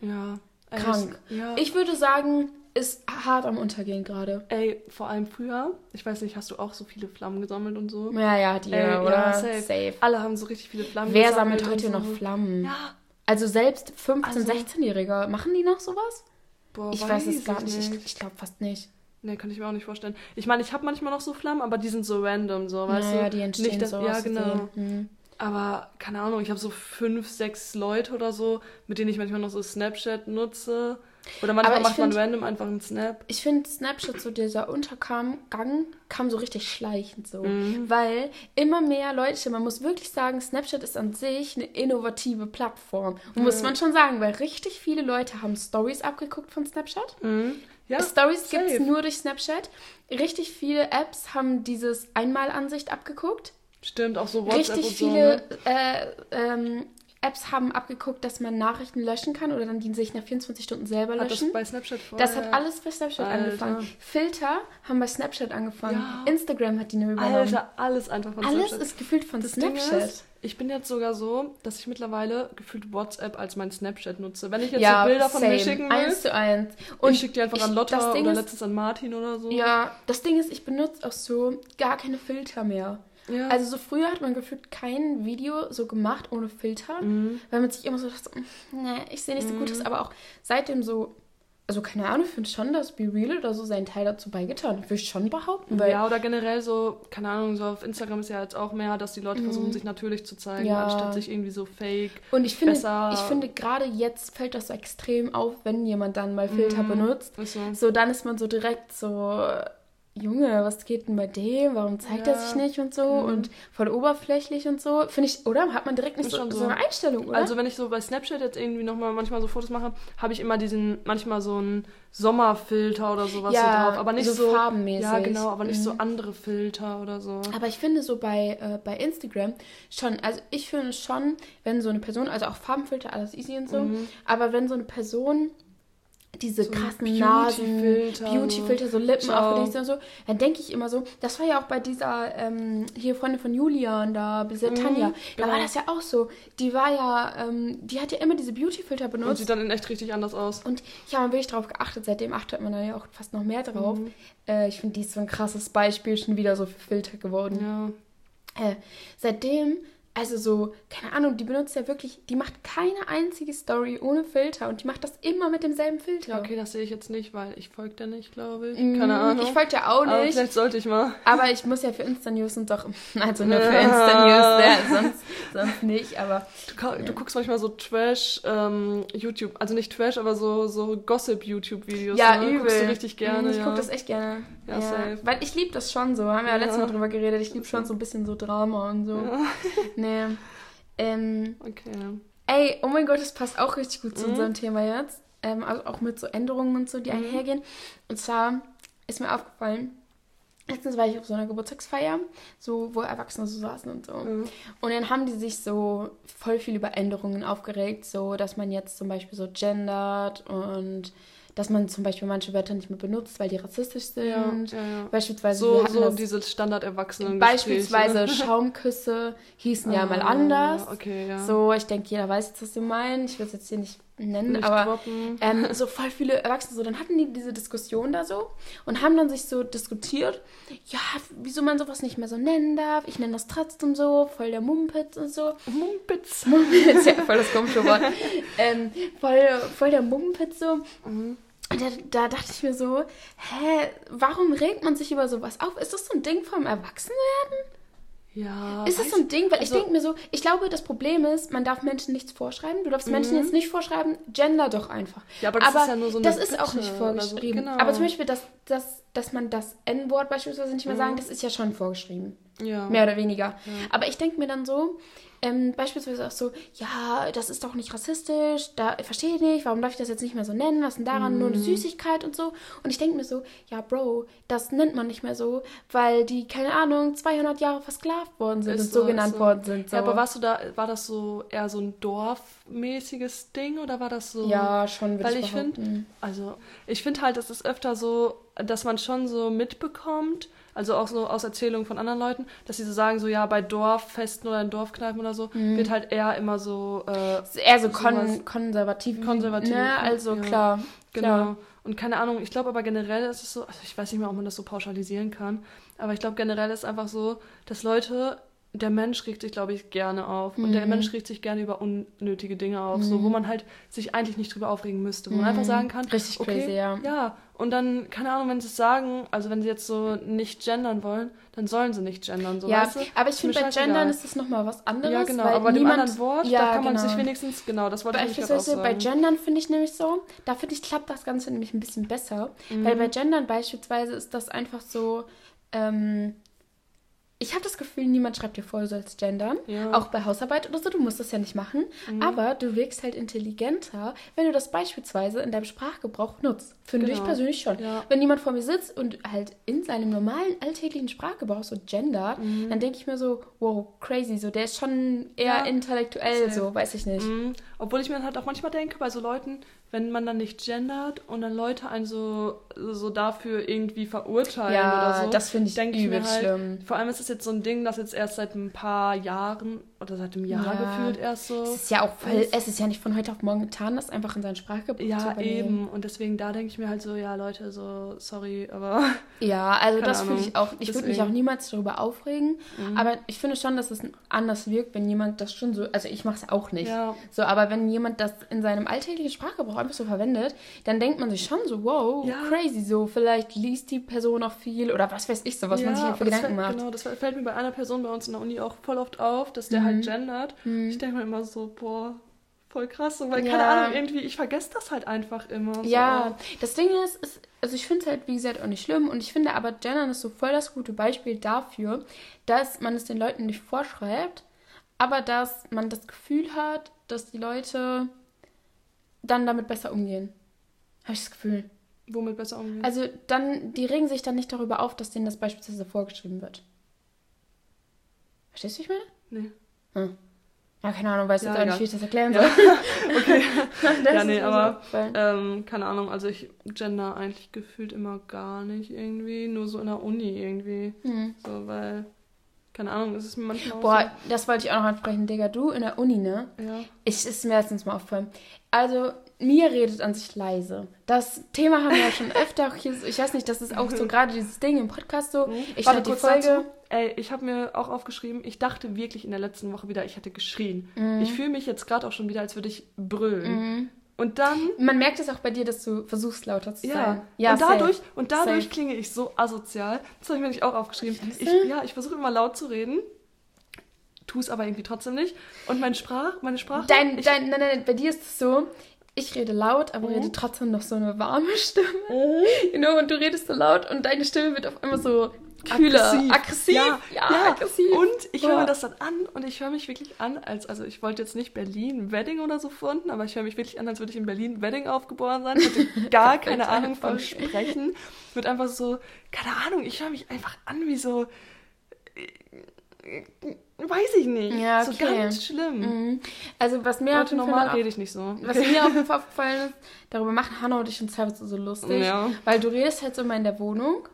Ja. ey, Krank. Ja. Ich würde sagen, ist hart am Untergehen gerade. Ey, vor allem früher, ich weiß nicht, hast du auch so viele Flammen gesammelt und so? Ja, ja, die, Ey, oder? ja, safe. Alle haben so richtig viele Flammen Wer gesammelt sammelt heute und noch so. Flammen? Ja. Also selbst 15-, Also- 16-Jährige, machen die noch sowas? Boah, ich weiß es gar ich nicht. Ich, ich glaube fast nicht. Nee, kann ich mir auch nicht vorstellen. Ich meine, ich habe manchmal noch so Flammen, aber die sind so random, so, weißt naja, du? die entstehen nicht, dass, so Ja, genau. Versehen. Hm. Aber keine Ahnung, ich habe so fünf, sechs Leute oder so, mit denen ich manchmal noch so Snapchat nutze. Oder manchmal macht man find- random einfach einen Snap. Ich finde Snapchat, so dieser Untergang, Gang, kam so richtig schleichend so. Mhm. Weil immer mehr Leute, man muss wirklich sagen, Snapchat ist an sich eine innovative Plattform. Muss man schon sagen, weil richtig viele Leute haben Stories abgeguckt von Snapchat. Mhm. Ja, Stories gibt es nur durch Snapchat. Richtig viele Apps haben dieses Einmalansicht abgeguckt. Stimmt, auch so WhatsApp Richtig und so. viele Ne? äh, ähm, Apps haben abgeguckt, dass man Nachrichten löschen kann oder dann die sich nach 24 Stunden selber Hat das löschen. bei Snapchat vor? Das hat alles bei Snapchat Alter. angefangen. Filter haben bei Snapchat angefangen. Ja. Instagram hat die nur übernommen. Alter, alles einfach von alles Snapchat. ist gefühlt von Das Ding Snapchat. ist, ich bin jetzt sogar so, dass ich mittlerweile gefühlt WhatsApp als mein Snapchat nutze. Wenn ich jetzt ja, so Bilder von same. mir schicken will, Eins zu eins. ich schicke die einfach an ich- Lotta das Ding oder ist- letztens an Martin oder so. Ja, das Ding ist, ich benutze auch so gar keine Filter mehr. Ja. Also so früher hat man gefühlt kein Video so gemacht ohne Filter, Mhm. weil man sich immer so dachte, so, nee, ich sehe nicht so gut aus, aber auch seitdem so, also keine Ahnung, ich finde schon, dass Be Real oder so seinen Teil dazu beigetan hat. Würde ich schon behaupten, weil ja, oder generell so, keine Ahnung, so auf Instagram ist ja jetzt auch mehr, dass die Leute versuchen, sich natürlich zu zeigen, Mhm. Ja. anstatt sich irgendwie so fake. Und ich finde, besser- ich finde gerade jetzt fällt das so extrem auf, wenn jemand dann mal Filter Mhm. benutzt. So. So, dann ist man so direkt so, Junge, was geht denn bei dem? Warum zeigt er Ja. sich nicht und so? Und voll oberflächlich und so. Finde ich, oder? Hat man direkt nicht so, so. so. eine Einstellung, oder? Also wenn ich so bei Snapchat jetzt irgendwie nochmal manchmal so Fotos mache, habe ich immer diesen, manchmal so einen Sommerfilter oder sowas Ja, so drauf. Aber nicht so so, farbenmäßig. Ja, genau, aber nicht so Mhm. andere Filter oder so. Aber ich finde so bei, äh, bei Instagram schon, also ich finde schon, wenn so eine Person, also auch Farbenfilter, alles easy und so, Mhm. aber wenn so eine Person diese So krassen Nasen, Beauty-Filter, so Lippen aufgedingst und so, dann denke ich immer so, das war ja auch bei dieser ähm, hier Freundin von Julian da, dieser Mhm, Tanja, da war genau. das ja auch so. Die war ja, ähm, die hat ja immer diese Beauty-Filter Und benutzt. sieht dann in echt richtig anders aus. Und ich habe wirklich drauf geachtet, seitdem achtet man da ja auch fast noch mehr drauf. Mhm. Äh, ich finde, die ist so ein krasses Beispiel schon wieder so für Filter geworden. Ja. Äh, seitdem also so, keine Ahnung, die benutzt ja wirklich, die macht keine einzige Story ohne Filter und die macht das immer mit demselben Filter. Ja, okay, das sehe ich jetzt nicht, weil ich folge dir nicht, glaube ich. Mm, Keine Ahnung. Ich folge ja auch Aber nicht. vielleicht sollte ich mal. Aber ich muss ja für Insta-News und doch, [LAUGHS] also nur für Ja. Insta-News, ja, sonst, sonst nicht, aber Du, ka- du guckst manchmal so Trash ähm, YouTube, also nicht Trash, aber so, so Gossip-YouTube-Videos. ja, ne? übel. Guckst du richtig gerne, Mm, Ich ja. gucke das echt gerne. Ja, safe. Weil ich liebe das schon so, haben wir ja, letztes Ja. Mal drüber geredet, ich liebe schon so ein bisschen so Drama und so. [LAUGHS] Nee. Ähm, Okay. ey, oh mein Gott, das passt auch richtig gut zu Mhm. unserem Thema jetzt. Ähm, also auch mit so Änderungen und so, die Mhm. einhergehen. Und zwar ist mir aufgefallen, letztens war ich auf so einer Geburtstagsfeier, so wo Erwachsene so saßen und so. Ja. Und dann haben die sich so voll viel über Änderungen aufgeregt, so dass man jetzt zum Beispiel so gendert und dass man zum Beispiel manche Wörter nicht mehr benutzt, weil die rassistisch sind. Ja, ja, ja. Beispielsweise, So, so diese Standard-Erwachsenen. beispielsweise [LAUGHS] Schaumküsse hießen ja mal Ah, anders. Okay, ja. So, ich denke, jeder weiß jetzt, was du meinst. Ich will es jetzt hier nicht nennen, Nicht aber ähm, [LAUGHS] so voll viele Erwachsene so, dann hatten die diese Diskussion da so und haben dann sich so diskutiert, ja, wieso man sowas nicht mehr so nennen darf. Ich nenne das trotzdem so, voll der Mumpitz und so. Mumpitz. [LAUGHS] Mumpitz, ja, voll das komische Wort. [LAUGHS] ähm, voll, voll der Mumpitz so. Mhm. Und da, da dachte ich mir so, hä, warum regt man sich über sowas auf? Ist das so ein Ding vom Erwachsenwerden? Ja. Ist das so ein Ding? Weil also- ich denke mir so, ich glaube, das Problem ist, man darf Menschen nichts vorschreiben. Du darfst Menschen Mhm. jetzt nicht vorschreiben, gender doch einfach. Ja, aber das ist ja nur so eine das ist auch Bitte nicht vorgeschrieben. so, genau. Aber zum Beispiel, dass, dass, dass man das N-Wort beispielsweise nicht mehr Mhm. sagen, das ist ja schon vorgeschrieben. Ja. Mehr oder weniger. Ja. Aber ich denke mir dann so, ähm, beispielsweise auch so, ja, das ist doch nicht rassistisch, da verstehe ich nicht, warum darf ich das jetzt nicht mehr so nennen, was ist denn daran, nur eine Mhm. Süßigkeit und so. Und ich denke mir so, ja, Bro, das nennt man nicht mehr so, weil die, keine Ahnung, 200 Jahre versklavt worden sind Ist und so, so, genannt so. worden sind. So. Ja, aber warst du da, war das so eher so ein dorfmäßiges Ding oder war das so? Ja, schon, Weil ich ich find- behaupten. Also, ich finde halt, es ist öfter so, dass man schon so mitbekommt, also auch so aus Erzählungen von anderen Leuten, dass sie so sagen, so ja, bei Dorffesten oder in Dorfkneipen oder so, Mhm. wird halt eher immer so, äh, eher so kon konservativ. Konservativ, Ne? Also ja. klar. Genau. Klar. Und keine Ahnung, ich glaube aber generell ist es so, also ich weiß nicht mehr, ob man das so pauschalisieren kann, aber ich glaube generell ist einfach so, dass Leute, der Mensch regt sich, glaube ich, gerne auf. Und der Mhm. Mensch regt sich gerne über unnötige Dinge auf, so Mhm. wo man halt sich eigentlich nicht drüber aufregen müsste. Wo man Mhm. einfach sagen kann, Richtig okay, crazy, ja. ja. Und dann, keine Ahnung, wenn sie es sagen, also wenn sie jetzt so nicht gendern wollen, dann sollen sie nicht gendern, so ja, weißt du? aber ich finde, bei. Gendern ist das nochmal was anderes. Ja, genau, weil aber bei dem niemand, anderen Wort, ja, da kann man genau. sich wenigstens, genau, das wollte ich nämlich gerade auch Beispielsweise bei sagen. Gendern finde ich nämlich so, da finde ich, klappt das Ganze nämlich ein bisschen besser. Mhm. Weil bei Gendern beispielsweise ist das einfach so, ähm, ich habe das Gefühl, niemand schreibt dir vor, du sollst gendern. Ja. Auch bei Hausarbeit oder so, du musst das ja nicht machen. Mhm. Aber du wirkst halt intelligenter, wenn du das beispielsweise in deinem Sprachgebrauch nutzt. Finde ich Genau. persönlich schon. Ja. Wenn jemand vor mir sitzt und halt in seinem normalen alltäglichen Sprachgebrauch so gendert, Mhm. dann denke ich mir so, wow, crazy, so der ist schon eher Ja, intellektuell, safe. so, weiß ich nicht. Mhm. Obwohl ich mir halt auch manchmal denke, bei so Leuten, wenn man dann nicht gendert und dann Leute einen so, so dafür irgendwie verurteilen Ja, oder so. das finde ich denke ich übel mir halt, schlimm. Vor allem ist es jetzt so ein Ding, das jetzt erst seit ein paar Jahren oder seit einem Jahr Ja. gefühlt erst so. Es ist ja auch voll, es ist ja nicht von heute auf morgen getan, das einfach in seinen Sprachgebrauch zu Ja, übernehmen. eben. Und deswegen da denke ich mir halt so, ja, Leute, so, sorry, aber. [LAUGHS] Ja, also das Ahnung. ich auch. Ich würde mich auch niemals darüber aufregen, Mhm. aber ich finde schon, dass es anders wirkt, wenn jemand das schon so, also ich mache es auch nicht. Ja, So, aber wenn jemand das in seinem alltäglichen Sprachgebrauch einfach so verwendet, dann denkt man sich schon so, wow, Ja. crazy, so vielleicht liest die Person auch viel oder was weiß ich so, was man sich halt für Gedanken macht. Genau, das fällt mir bei einer Person bei uns in der Uni auch voll oft auf, dass der Mhm. halt gendert. Mhm. Ich denke mir immer so, boah, voll krass. So, weil, Ja. keine Ahnung, irgendwie, ich vergesse das halt einfach immer. So. Ja, das Ding ist, ist also ich finde es halt, wie gesagt, auch nicht schlimm. Und ich finde aber, Gendern ist so voll das gute Beispiel dafür, dass man es den Leuten nicht vorschreibt, aber dass man das Gefühl hat, dass die Leute dann damit besser umgehen. Habe ich das Gefühl. Womit besser umgehen. Also dann, die regen sich dann nicht darüber auf, dass denen das beispielsweise vorgeschrieben wird. Verstehst du, wie ich meine? nee. Ja, keine Ahnung, weiß Ja, jetzt auch nicht, wie ich das erklären Ja. soll. [LAUGHS] Okay. [LAUGHS] Das Ja, nee, so aber-. Ähm, keine Ahnung, also ich gender eigentlich gefühlt immer gar nicht irgendwie. Nur so in der Uni irgendwie. Hm. So, weil, keine Ahnung, ist es mir manchmal auch Boah, das wollte ich auch noch ansprechen, Digga. Du in der Uni, ne? so. Ja. Ich ist mir letztens mal aufgefallen. Also, mir redet an sich leise. Das Thema haben wir ja schon [LAUGHS] öfter auch hier. so- Ich weiß nicht, das ist auch so gerade dieses Ding im Podcast so. Ich Warte die Folge. dazu. Ey, ich habe mir auch aufgeschrieben, ich dachte wirklich in der letzten Woche wieder, ich hätte geschrien. Mhm. Ich fühle mich jetzt gerade auch schon wieder, als würde ich brüllen. Und dann Man merkt es auch bei dir, dass du versuchst, lauter zu sein. ja, und dadurch, safe. und dadurch Safe. klinge ich so asozial. Das habe ich mir nicht auch aufgeschrieben. Ich, ja, ich versuche immer laut zu reden, tue es aber irgendwie trotzdem nicht. Und mein Sprach, meine Sprache. Dein, ich, dein, nein, nein, bei dir ist es so, ich rede laut, aber Mhm. rede trotzdem noch so eine warme [LAUGHS] Stimme. You know, und du redest so laut und deine Stimme wird auf einmal so kühler, aggressiv. Aggressiv. Ja, Ja, aggressiv. Und ich höre Ja. mir das dann an und ich höre mich wirklich an, als, also ich wollte jetzt nicht Berlin Wedding oder so funden, aber ich höre mich wirklich an, als würde ich in Berlin Wedding aufgeboren sein. Ich hatte [LAUGHS] gar keine Ahnung einfach. Sprechen. Wird einfach so, keine Ahnung, ich höre mich einfach an wie so, äh, weiß ich nicht. Ja, So okay. ganz schlimm. Mhm. Also was mir auf jeden normal Fall rede ich nicht so. Was mir auf jeden Fall aufgefallen ist, darüber machen Hannah und ich uns teilweise so lustig, Ja. weil du redest halt so immer in der Wohnung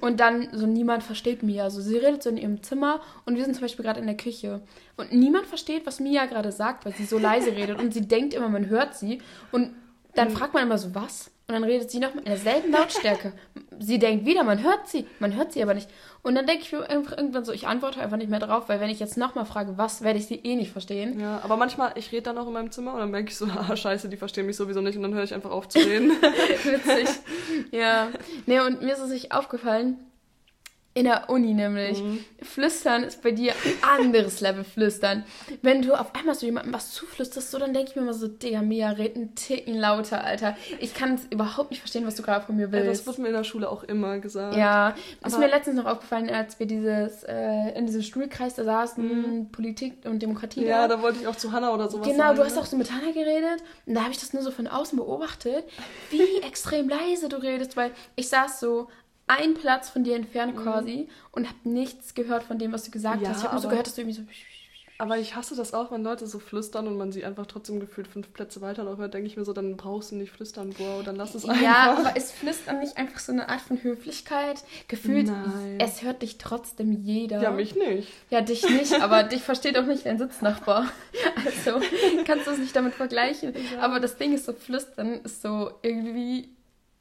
und dann so niemand versteht Mia. Also sie redet so in ihrem Zimmer und wir sind zum Beispiel gerade in der Küche und niemand versteht, was Mia gerade sagt, weil sie so leise redet und sie denkt immer, man hört sie und dann fragt man immer so, was? Und dann redet sie noch mit derselben Lautstärke. sie denkt wieder, man hört sie, man hört sie aber nicht. Und dann denke ich mir einfach irgendwann so, ich antworte einfach nicht mehr drauf, weil wenn ich jetzt nochmal frage, was, werde ich sie eh nicht verstehen. Ja, aber manchmal, ich rede dann auch in meinem Zimmer und dann merke ich so, [LAUGHS] ah, scheiße, die verstehen mich sowieso nicht und dann höre ich einfach auf zu reden. [LAUGHS] Witzig. ja. Nee, und mir ist es nicht aufgefallen, in der Uni nämlich. Mhm. Flüstern ist bei dir ein anderes Level Flüstern. Wenn du auf einmal so jemandem was zuflüsterst, so, dann denke ich mir immer so, Digga, Mia, red einen Ticken lauter, Alter. Ich kann es überhaupt nicht verstehen, was du gerade von mir Ja, das willst. wird mir in der Schule auch immer gesagt. Ja, ist Aber- mir letztens noch aufgefallen, als wir dieses, äh, in diesem Stuhlkreis da saßen, Politik und Demokratie. Mhm. Ja, da. da wollte ich auch zu Hannah oder sowas Genau, sagen. du hast ne? auch so mit Hannah geredet und da habe ich das nur so von außen beobachtet, wie [LAUGHS] extrem leise du redest, weil ich saß so einen Platz von dir entfernt quasi und habe nichts gehört von dem, was du gesagt Mhm. Ja, hast. Ich habe nur so gehört, dass du irgendwie so... Aber ich hasse das auch, wenn Leute so flüstern und man sie einfach trotzdem gefühlt fünf Plätze weiter noch hört, denke ich mir so, dann brauchst du nicht flüstern, Bro, dann lass es einfach. Ja, aber ist Flüstern nicht einfach so eine Art von Höflichkeit? Gefühlt, Nein. es hört dich trotzdem jeder. Ja, mich nicht. Ja, dich nicht, aber dich versteht auch nicht dein Sitznachbar. [LAUGHS] Also kannst du es nicht damit vergleichen. Aber das Ding ist so, Flüstern ist so irgendwie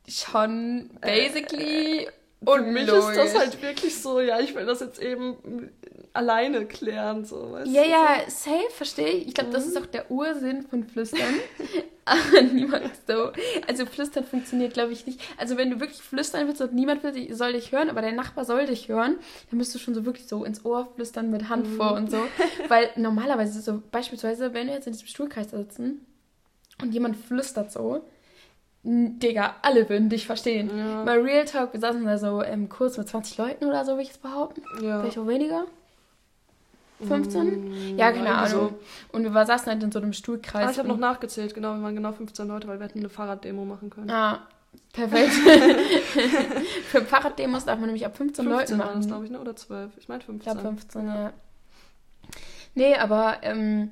schon basically Für mich ist unlogisch. das halt wirklich so, ja, ich will das jetzt eben alleine klären, so, weißt Ja, du? ja, safe, verstehe ich. Ich glaube, das ist auch der Ursinn von Flüstern. [LAUGHS] Aber niemand so. Also Flüstern funktioniert, glaube ich, nicht. Also wenn du wirklich flüstern willst und niemand will, soll dich hören, aber dein Nachbar soll dich hören, dann müsst du schon so wirklich so ins Ohr flüstern mit Hand vor und so. Weil normalerweise so, beispielsweise, wenn wir jetzt in diesem Stuhlkreis sitzen und jemand flüstert so, Digga, alle würden dich verstehen. Ja. Mal Real Talk, wir saßen da so im Kurs mit 20 Leuten oder so, will ich es behaupten. Ja. Vielleicht auch weniger. 15? Mm, Ja, keine Ahnung. Und wir saßen halt in so einem Stuhlkreis. Ah, ich habe noch nachgezählt, genau, wir waren genau 15 Leute, weil wir hätten eine Fahrraddemo machen können. Ah, perfekt. [LAUGHS] Für Fahrraddemos darf man nämlich ab 15, 15 Leuten waren machen. glaube ich, ne? oder 12. Ich meine Ich 15. glaube 15, ja. Nee, aber, ähm,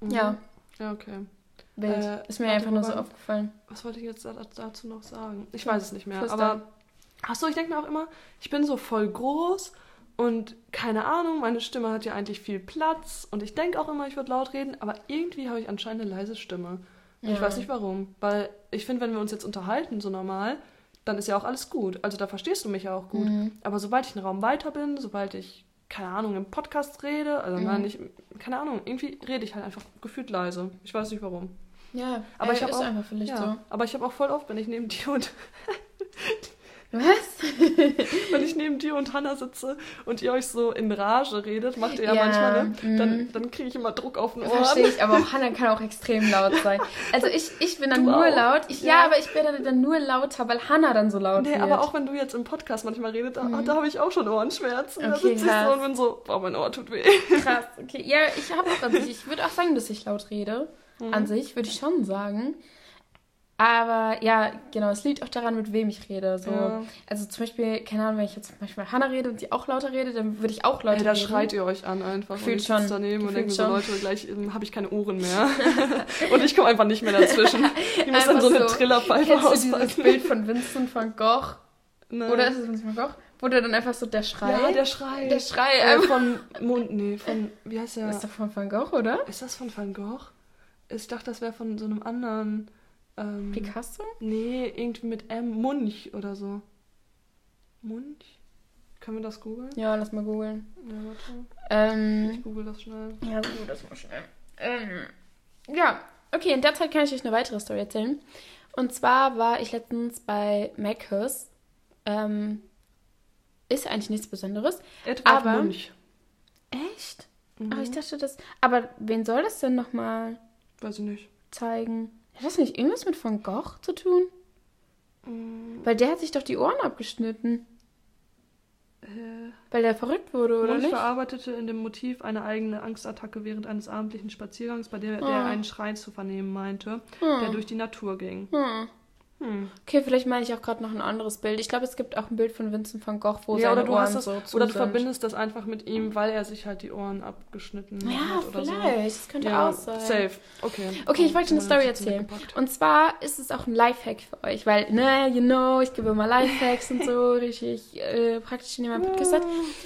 Mhm. ja, Ja, okay. Wild. Äh, ist mir einfach nur so aufgefallen. Was wollte ich jetzt da, dazu noch sagen? Ich weiß es nicht mehr. Flüstern. Aber achso, ich denke mir auch immer, ich bin so voll groß und keine Ahnung, meine Stimme hat ja eigentlich viel Platz und ich denke auch immer, ich würde laut reden, aber irgendwie habe ich anscheinend eine leise Stimme. Und Ich Ja. weiß nicht warum. Weil ich finde, wenn wir uns jetzt unterhalten, so normal, dann ist ja auch alles gut. Also da verstehst du mich ja auch gut. Mhm. Aber sobald ich einen Raum weiter bin, sobald ich, keine Ahnung, im Podcast rede, also Mhm. nein, nicht, keine Ahnung, irgendwie rede ich halt einfach gefühlt leise. Ich weiß nicht warum. Ja, Aber ich habe auch, einfach vielleicht ja, aber ich habe auch voll oft, wenn ich neben dir und so. [LAUGHS] Was? [LAUGHS] wenn ich neben dir und Hannah sitze und ihr euch so in Rage redet, macht ihr ja, Ja, manchmal, ne? Dann, dann kriege ich immer Druck auf den Ohren. Verstehe ich, aber auch Hannah kann auch extrem laut sein. Also ich, ich bin dann Du nur auch. laut. Ich, ja. Ja. aber ich werde dann nur lauter, weil Hannah dann so laut Nee, wird. aber auch wenn du jetzt im Podcast manchmal redest, da, da habe ich auch schon Ohrenschmerzen. da Mhm. Okay, sitze ich so und bin so, boah, mein Ohr tut weh. Krass, okay. Ja, ich habe auch sich, ich würde auch sagen, dass ich laut rede. An sich würde ich schon sagen. Aber ja, genau, es liegt auch daran, mit wem ich rede. So. Ja. Also zum Beispiel, keine Ahnung, wenn ich jetzt zum Beispiel mit Hannah rede und sie auch lauter redet, dann würde ich auch lauter Ey, da reden. schreit ihr euch an einfach. Gefühlt und ich schon. daneben und denke so, Leute, gleich ähm, habe ich keine Ohren mehr. [LAUGHS] und ich komme einfach nicht mehr dazwischen. [LAUGHS] Ich muss dann so eine so. Trillerpfeife Kennst du dieses auspacken. Bild von Vincent van Gogh? Nein. Oder ist es Vincent van Gogh? Wo der dann einfach so der Schrei. Ja, der Schrei. Der Schrei Äh, von Mund, nee, von, wie heißt der? Ist doch von Van Gogh, oder? Ist das von Van Gogh? Ich dachte, das wäre von so einem anderen. Ähm, Picasso? Nee, irgendwie mit M. Munch oder so. Munch? Können wir das googeln? Ja, lass mal googeln. Ja, warte. Ähm, Ich google das schnell. ja, google das mal schnell. Ähm, ja, okay, in der Zeit kann ich euch eine weitere Story erzählen. Und zwar war ich letztens bei Macca's. Ähm, ist ja eigentlich nichts Besonderes. Edward Aber- Munch. Echt? Mhm. Aber ich dachte das. Aber wen soll das denn nochmal Weiß ich nicht. zeigen? Hat das nicht irgendwas mit Van Gogh zu tun? Mhm. Weil der hat sich doch die Ohren abgeschnitten. Äh, Weil der verrückt wurde, oder nicht? verarbeitete in dem Motiv eine eigene Angstattacke während eines abendlichen Spaziergangs, bei der Oh. er einen Schrei zu vernehmen meinte, Hm. der durch die Natur ging. Hm. Hm. Okay, vielleicht meine ich auch gerade noch ein anderes Bild. Ich glaube, es gibt auch ein Bild von Vincent van Gogh, wo Ja, seine oder du Ohren hast das, so zu oder du sind. verbindest das einfach mit ihm, weil er sich halt die Ohren abgeschnitten Ja, hat oder vielleicht. Das so. könnte Ja, auch sein. safe. Okay. Okay, ich wollte eine Story erzählen. Und zwar ist es auch ein Lifehack für euch, weil, ne, you know, ich gebe immer Lifehacks und so, [LAUGHS] richtig äh, praktisch in meinem Podcast.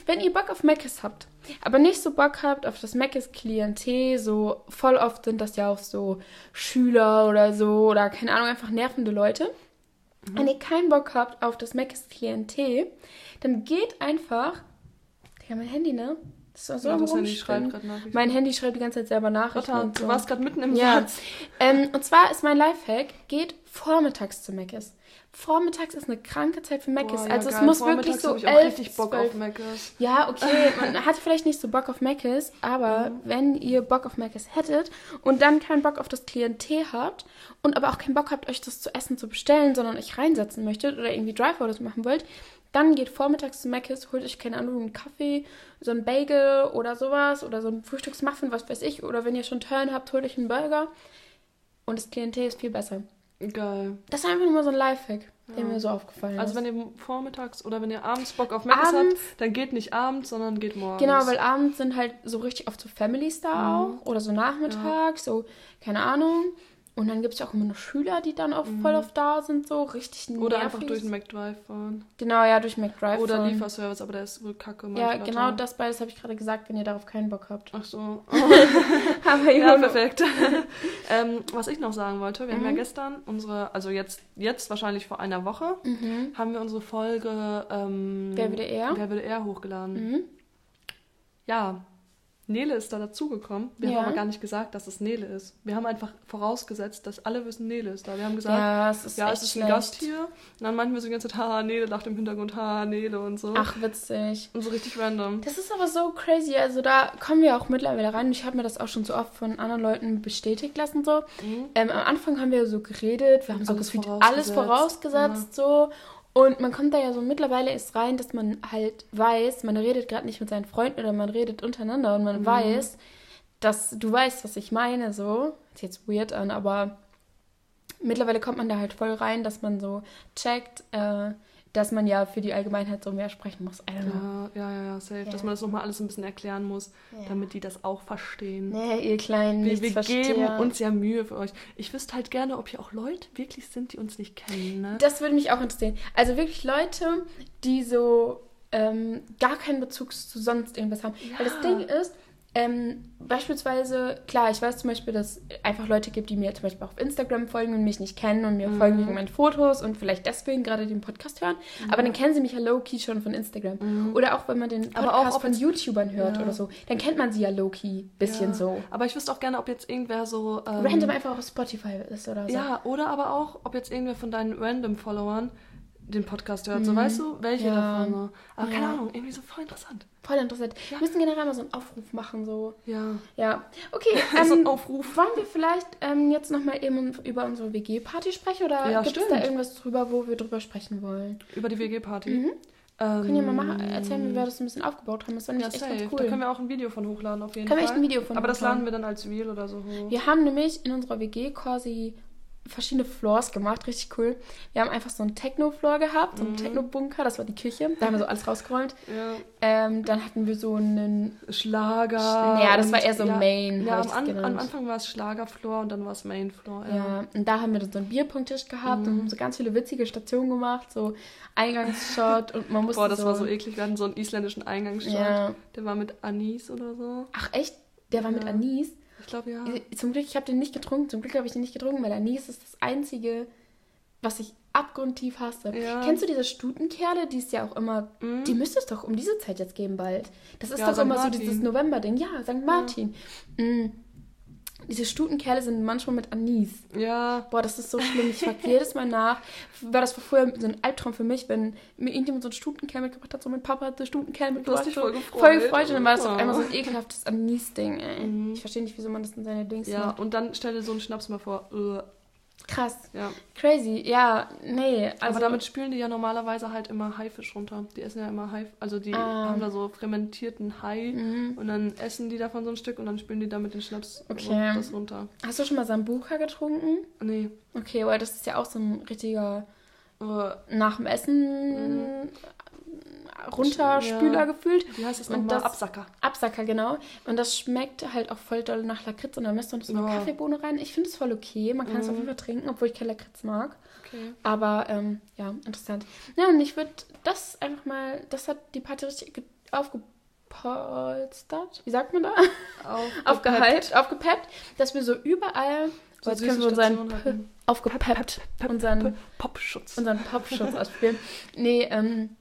Wenn ihr Bock auf Macis habt, aber nicht so Bock habt auf das Macis-Klientel, so voll oft sind das ja auch so Schüler oder so, oder keine Ahnung, einfach nervende Leute. Wenn ihr keinen Bock habt auf das Macis-Klientel, dann geht einfach. Digga, mein Handy, ne? Das ist so Ja, das Handy schreibt. Mein Handy schreibt die ganze Zeit selber Nachrichten. Warte, und du so. warst gerade mitten im Ja. Satz. Ähm, und zwar ist mein Lifehack, geht vormittags zu Mc's. Vormittags ist eine kranke Zeit für. Boah, ja, also es geil. muss Vormittags wirklich so hab ich auch elf, richtig Bock 12. auf Maccas. Ja, okay, [LAUGHS] man hat vielleicht nicht so Bock auf Mc's, aber Mhm. wenn ihr Bock auf Mc's hättet und dann keinen Bock auf das Klientel habt und aber auch keinen Bock habt, euch das zu essen zu bestellen, sondern euch reinsetzen möchtet oder irgendwie Drive-Orders machen wollt, dann geht vormittags zu Mc's, holt euch, keine Ahnung, einen Kaffee, so einen Bagel oder sowas oder so ein Frühstücksmuffin, was weiß ich. Oder wenn ihr schon Turn habt, holt euch einen Burger und das Klientel ist viel besser. Geil. Das ist einfach nur mal so ein Lifehack, der Ja. mir so aufgefallen Also ist. wenn ihr vormittags oder wenn ihr abends Bock auf Maccas habt, dann geht nicht abends, sondern geht morgens. Genau, weil abends sind halt so richtig oft so Families da Mhm. auch. Oder so nachmittags, so, keine Ahnung. Und dann gibt es ja auch immer noch Schüler, die dann auch voll oft da sind, so richtig nervig. Mhm. Oder einfach durch den McDrive fahren. Genau, ja, durch McDrive. Oder fahren. Lieferservice, aber der ist wohl kacke. Ja, manchmal genau da. das beides habe ich gerade gesagt, wenn ihr darauf keinen Bock habt. Ach so. [LAUGHS] [LAUGHS] Aber Ja, ja, perfekt. [LAUGHS] ähm, was ich noch sagen wollte, wir haben ja Mhm. gestern unsere, also jetzt, jetzt wahrscheinlich vor einer Woche, Mhm. haben wir unsere Folge ähm, Wer würde eher? Wer würde eher hochgeladen. Mhm. Ja, Nele ist da dazugekommen. Wir Ja. haben aber gar nicht gesagt, dass es Nele ist. Wir haben einfach vorausgesetzt, dass alle wissen, Nele ist da. Wir haben gesagt, Ja, es ist ja, es ist schlecht. ein Gast hier. Und dann meinten wir so die ganze Zeit, ha, Nele lacht im Hintergrund, ha, Nele und so. Ach, witzig. Und so richtig random. Das ist aber so crazy. Also da kommen wir auch mittlerweile rein. Ich habe mir das auch schon so oft von anderen Leuten bestätigt lassen. So. Mhm. Ähm, am Anfang haben wir so geredet, wir haben so Alles vorausgesetzt. alles vorausgesetzt. So. Und man kommt da ja so mittlerweile erst rein, dass man halt weiß, man redet gerade nicht mit seinen Freunden oder man redet untereinander und man Mhm. weiß, dass du weißt, was ich meine. So. Ist jetzt weird an, aber mittlerweile kommt man da halt voll rein, dass man so checkt, äh, dass man ja für die Allgemeinheit so mehr sprechen muss. Ja, ja, ja, ja, safe. Dass Ja. man das nochmal alles ein bisschen erklären muss, Ja. damit die das auch verstehen. Nee, ihr kleinen Wir, wir geben uns ja Mühe für euch. Ich wüsste halt gerne, ob hier auch Leute wirklich sind, die uns nicht kennen. Ne? Das würde mich auch interessieren. Also wirklich Leute, die so ähm, gar keinen Bezug zu sonst irgendwas haben. Weil das. Ding ist, ähm, beispielsweise, klar, ich weiß zum Beispiel, dass es einfach Leute gibt, die mir zum Beispiel auf Instagram folgen und mich nicht kennen und mir Mhm. folgen wegen meinen Fotos und vielleicht deswegen gerade den Podcast hören. Aber dann kennen sie mich ja low-key schon von Instagram. Mhm. Oder auch wenn man den Aber Podcast von YouTubern hört Ja. oder so, dann kennt man sie ja low-key bisschen Ja. so. Aber ich wüsste auch gerne, ob jetzt irgendwer so. Ähm, Random einfach auf Spotify ist oder so. Ja, oder aber auch, ob jetzt irgendwer von deinen Random-Followern den Podcast hört. So, weißt du, welche Mhm. Ja. davon? so. Aber keine Ja. Ahnung, irgendwie so voll interessant. Voll interessant. Ja. Wir müssen generell mal so einen Aufruf machen, so. Ja. Ja, okay. [LAUGHS] so ein Ähm, Aufruf. wollen wir vielleicht ähm, jetzt nochmal eben über unsere WG-Party sprechen oder Ja, gibt es da irgendwas drüber, wo wir drüber sprechen wollen? Über die WG-Party. Mhm. Ähm, Können wir mal machen, erzählen, wie wir das ein bisschen aufgebaut haben. Das war Ja, nämlich echt safe. ganz cool. Da können wir auch ein Video von hochladen, auf jeden Können wir Fall. echt ein Video von Aber das hochladen. laden wir dann als Reel oder so hoch. Wir haben nämlich in unserer WG quasi verschiedene Floors gemacht, richtig cool. Wir haben einfach so einen Techno-Floor gehabt, so einen Mhm. Techno-Bunker, das war die Küche. Da haben wir so alles rausgeräumt. Ja. Ähm, dann hatten wir so einen. Schlager. Ja, das und- war eher so ja, Main, Ja, am, an, am Anfang war es Schlagerfloor und dann war es Mainfloor. Ja. Ja, und da haben wir dann so einen Bierpunkttisch gehabt und haben so ganz viele witzige Stationen gemacht, so Eingangsshot und man musste Boah, das so, war so eklig. Wir hatten so einen isländischen Eingangsstand. Ja. Der war mit Anis oder so. Ach echt? Der war mit. Anis? Ich glaube, ja. Zum Glück, ich habe den nicht getrunken. Zum Glück habe ich den nicht getrunken, weil Anis ist das einzige, was ich abgrundtief hasse. Ja. Kennst du diese Stutenkerle, die es ja auch immer, Mhm. die müsste es doch um diese Zeit jetzt geben bald. Das ist Ja, doch St. immer Martin. so dieses November-Ding. Ja, St. Martin. Mm. Diese Stutenkerle sind manchmal mit Anis. Ja. Boah, das ist so schlimm. Ich frage jedes Mal nach. War das vorher so ein Albtraum für mich, wenn mir irgendjemand so einen Stutenkerl mitgebracht hat, so mein Papa hat einen Stutenkerl mitgebracht. dich so voll gefreut. Voll gefreut. Und dann war das auf Oh. einmal so ein ekelhaftes Anis-Ding, ey. Mhm. Ich verstehe nicht, wieso man das in seine Dings Ja, macht. und dann stell dir so einen Schnaps mal vor. Äh, Krass. Ja. Crazy. Ja, nee. Also Aber damit spülen die ja normalerweise halt immer Haifisch runter. Die essen ja immer Hai, also die Ah. haben da so fermentierten Hai Mhm. und dann essen die davon so ein Stück und dann spülen die damit den Schnaps Okay. das runter. Hast du schon mal Sambuca getrunken? Nee. Okay, weil das ist ja auch so ein richtiger nach dem Essen Runterspüler Ja. gefühlt. wie heißt das nochmal? das- Absacker. Absacker, genau. Und das schmeckt halt auch voll doll nach Lakritz und dann misst du noch so eine Ja. Kaffeebohne rein. Ich finde es voll okay. Man kann es Mhm. auf jeden Fall trinken, obwohl ich kein Lakritz mag. Okay. Aber ähm, ja, interessant. Ja, und ich würde das einfach mal, das hat die Party richtig ge- aufgepolstert. Wie sagt man da? [LAUGHS] Aufgehypt, aufgepeppt, dass wir so überall, so jetzt können wir unseren aufgepeppt, unseren, Popschutz. unseren Popschutz ausspielen. [LAUGHS] Nee, ähm,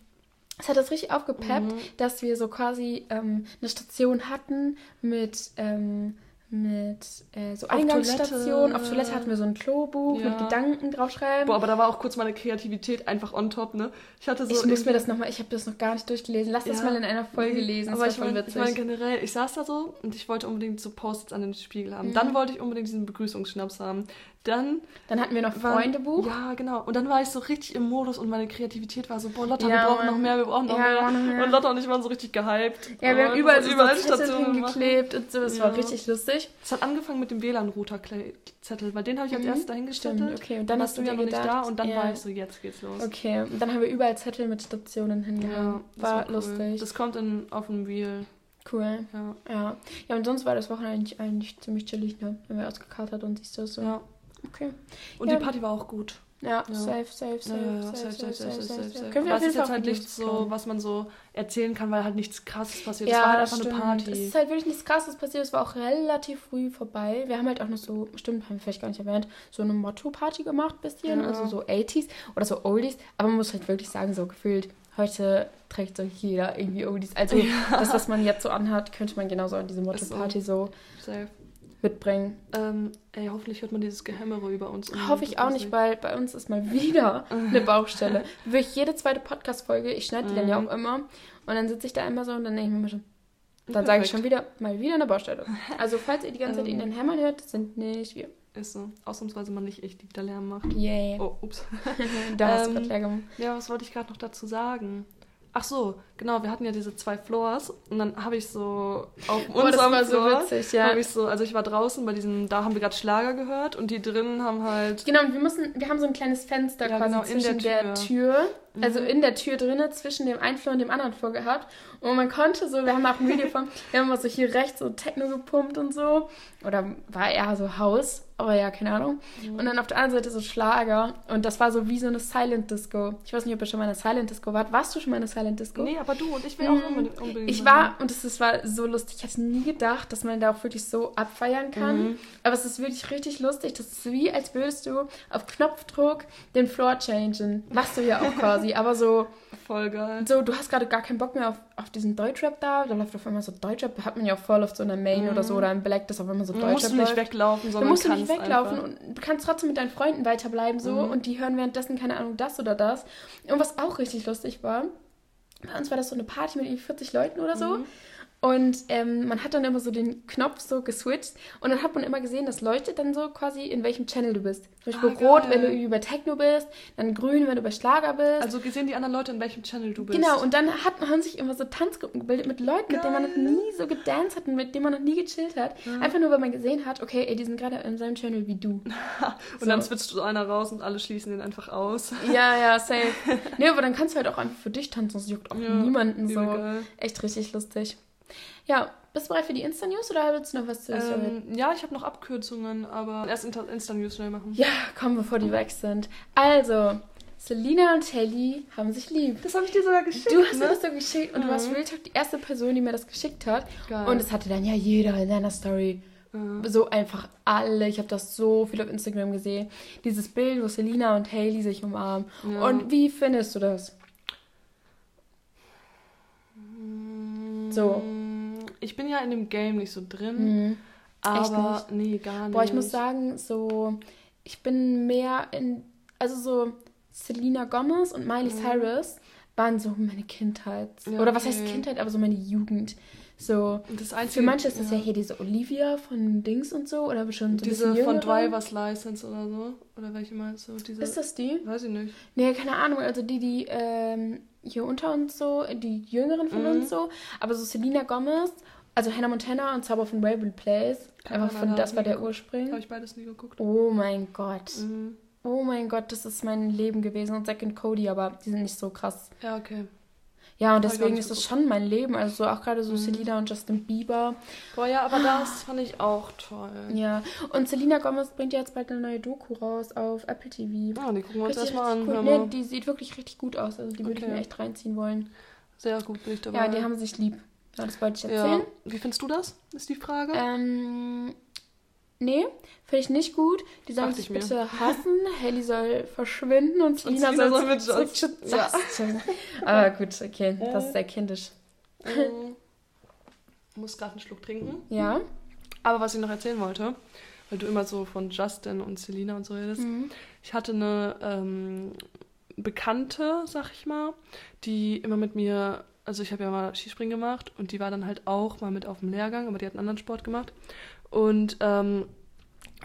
es hat das richtig aufgepeppt, Mhm. dass wir so quasi ähm, eine Station hatten mit, ähm, mit äh, so Auf Eingangsstation. Toilette. Auf Toilette hatten wir so ein Klobuch Ja. mit Gedanken draufschreiben. Boah, aber da war auch kurz meine Kreativität einfach on top, ne? Ich hatte so. ich muss mir das nochmal, ich habe das noch gar nicht durchgelesen. Lass das Ja. mal in einer Folge lesen. Das Aber war ich meine, ich mein, generell, ich saß da so und ich wollte unbedingt so Post-its an den Spiegel haben. Mhm. Dann wollte ich unbedingt diesen Begrüßungsschnaps haben. Dann Dann hatten wir noch war- Freundebuch. Ja, genau. Und dann war ich so richtig im Modus und meine Kreativität war so, boah, Lotta, Ja, wir brauchen noch mehr, wir brauchen noch Ja, mehr. Und Lotta und ich waren so richtig gehypt. Ja, wir haben überall so überall Zettel Stationen hingeklebt und so. Das war richtig lustig. Es hat angefangen mit dem WLAN-Router-Zettel, weil den habe ich als Mhm. erstes dahingestellt. Okay. Und dann Dann hast du ja noch nicht da und dann war ich so, jetzt geht's los. Okay, und dann haben wir überall Zettel mit Stationen hingehauen. das war cool. lustig. Das kommt in, auf dem Wheel. cool. Ja. Ja. Ja, und sonst war das Wochenende eigentlich, eigentlich ziemlich chillig, ne? Wenn wir ausgekatert und siehst du so. ja. Okay. Und Ja. die Party war auch gut. Ja, Ja. safe, safe, safe, Ja, ja, safe, safe, safe, safe, Können wir auf es jeden ist jetzt halt nichts so, was man so erzählen kann, weil halt nichts krasses passiert. Ja, es war halt einfach stimmt. eine Es Party. ist halt wirklich nichts krasses passiert. Es war auch relativ früh vorbei. Wir haben halt auch noch so, stimmt, haben wir vielleicht gar nicht erwähnt, so eine Motto-Party gemacht, bisschen. Ja. Also so 80s oder so Oldies. Aber man muss halt wirklich sagen, so gefühlt, heute trägt so jeder irgendwie Oldies. Also das, was man jetzt so anhat, könnte man genauso an diese Motto-Party so Safe. mitbringen. Ähm, ey, hoffentlich hört man dieses Gehämmere über uns. Hoffe ich auch nicht, weil bei uns ist mal wieder [LAUGHS] eine Baustelle. Wirklich jede zweite Podcast-Folge, ich schneide die dann ja Mhm. auch immer. Und dann sitze ich da immer so und dann denke ich mir schon, dann sage ich schon wieder, mal wieder eine Baustelle. [LAUGHS] Also falls ihr die ganze Zeit Ähm. in den Hämmern hört, sind nicht wir. Ist so. Ausnahmsweise mal nicht ich, die da Lärm macht. Yay. Oh, ups. [LAUGHS] da hast du Ähm, gerade leer gemacht. Ja, was wollte ich gerade noch dazu sagen? Ach so, genau, wir hatten ja diese zwei Floors und dann habe ich so auf Boah, das war so Floor, witzig, ja. ich so, also ich war draußen bei diesem, da haben wir gerade Schlager gehört und die drinnen haben halt, Genau, und wir mussten, wir haben so ein kleines Fenster Ja, quasi genau, in zwischen der der Tür. Also Mhm. in der Tür drinnen, zwischen dem einen Flur und dem anderen Flur gehabt. Und man konnte so, wir haben auch ein Video von, wir haben so hier rechts so Techno gepumpt und so. Oder war eher so Haus, aber ja, keine Ahnung. Mhm. Und dann auf der anderen Seite so Schlager. Und das war so wie so eine Silent Disco. Ich weiß nicht, ob ihr schon mal in einer Silent Disco wart. Warst du schon mal in einer Silent Disco? nee, aber du und ich will Mhm. auch unbedingt, unbedingt Ich war, und es ist- war so lustig, ich hätte nie gedacht, dass man da auch wirklich so abfeiern kann. Mhm. Aber es ist wirklich richtig lustig. Das ist wie, als würdest du auf Knopfdruck den Floor changen. Machst du ja auch quasi. Aber so, voll geil. so du hast gerade gar keinen Bock mehr auf, auf diesen Deutschrap da. Da läuft auf einmal so Deutschrap. Hat man ja auch voll auf so einer Main oder so oder im Black, das auf einmal so Da Deutschrap musst du nicht weglaufen, Da sondern musst du nicht weglaufen einfach. und du kannst trotzdem mit deinen Freunden weiterbleiben so Mhm. und die hören währenddessen, keine Ahnung, das oder das. Und was auch richtig lustig war, bei uns war das so eine Party mit irgendwie 40 Leuten oder so. Mhm. Und ähm, man hat dann immer so den Knopf so geswitcht und dann hat man immer gesehen, das leuchtet dann so quasi, in welchem Channel du bist. Zum Beispiel Ah, rot, geil. wenn du bei Techno bist, dann grün, wenn du bei Schlager bist. Also gesehen die anderen Leute, in welchem Channel du bist. Genau, und dann hat, haben sich immer so Tanzgruppen gebildet mit Leuten, mit denen man noch Geil. nie so gedanced hat und mit denen man noch nie gechillt hat. Einfach nur, weil man gesehen hat, okay, ey, die sind gerade in seinem Channel wie du. [LAUGHS] und dann switcht so einer raus und alle schließen den einfach aus. Ja, ja, [LAUGHS] safe. nee, aber dann kannst du halt auch einfach für dich tanzen, das juckt auch Ja, niemanden so. geil. Echt richtig lustig. Ja, bist du bereit für die Insta-News oder willst du noch was zu? Ähm, ja, ich habe noch Abkürzungen, aber erst Insta- Insta-News schnell machen. Ja, komm, bevor die weg sind. Also, Selina und Telly haben sich lieb. Das habe ich dir sogar geschickt. Du hast mir ne? das so geschickt und du warst Mhm. Real Talk die erste Person, die mir das geschickt hat. Geil. Und es hatte dann ja jeder in seiner Story. Ja. So einfach alle. Ich habe das so viel auf Instagram gesehen. Dieses Bild, wo Selina und Hailey sich umarmen. Ja. Und wie findest du das? So. Ich bin ja in dem Game nicht so drin, Mhm. aber nee, gar nicht. Boah, ich muss sagen, so, ich bin mehr in, also so, Selena Gomez und Miley Cyrus waren so meine Kindheit. Ja, Oder was okay. heißt Kindheit, aber so meine Jugend. So, das für Einzige, manche ist das ja. hier diese Olivia von Dings und so, oder schon so Diese von. Driver's License oder so. Oder welche meinst du? Diese, Ist das die? Weiß ich nicht. Nee, keine Ahnung, also die, die ähm, hier unter uns so, die Jüngeren von Mhm. uns so, aber so Selena Gomez, also Hannah Montana und Zauber von Waverly Place, Keine einfach von, das war der. Ursprung. Habe ich beides nie geguckt. Oh mein Gott. Mhm. Oh mein Gott, das ist mein Leben gewesen. Und Zack und Cody, aber die sind nicht so krass. Ja, okay. Ja, und ich deswegen ist das schon mein Leben. Also so auch gerade so Mhm. Selena und Justin Bieber. Boah, ja, aber das fand ich auch toll. Ja. Und Selena Gomez bringt ja jetzt bald eine neue Doku raus auf Apple TV. Ah, die gucken wir uns erstmal an. cool. Nee, die sieht wirklich richtig gut aus. Also die würde ich Okay. mir echt reinziehen wollen. Sehr gut bin ich dabei. Ja, die haben sich lieb. Ja, das wollte ich ja. erzählen. Wie findest du das? Ist die Frage? Ähm, nee, finde ich nicht gut. Die sollen sich ich mir. bitte hassen. [LAUGHS] Haley soll verschwinden und Selena Selena soll, soll mit zu Ja. Justin. [LAUGHS] Aber gut, okay, das ist sehr kindisch. Mhm. muss gerade einen Schluck trinken. Ja. Aber was ich noch erzählen wollte, weil du immer so von Justin und Selina und so redest. Mhm. Ich hatte eine ähm, Bekannte, sag ich mal, die immer mit mir, also ich habe ja mal Skispringen gemacht und die war dann halt auch mal mit auf dem Lehrgang, aber die hat einen anderen Sport gemacht. Und ähm,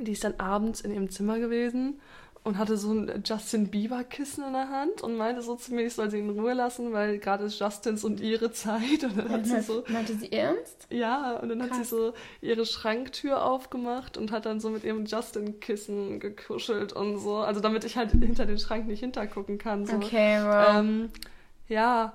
die ist dann abends in ihrem Zimmer gewesen und hatte so ein Justin Bieber Kissen in der Hand und meinte so zu mir, ich soll sie in Ruhe lassen, weil gerade ist Justins und ihre Zeit. Und dann hat sie so, Meinte sie ernst? ja, und dann hat sie Krass. so ihre Schranktür aufgemacht und hat dann so mit ihrem Justin-Kissen gekuschelt und so. Also damit ich halt hinter den Schrank nicht hintergucken kann. So. Okay, wow. Ähm, ja,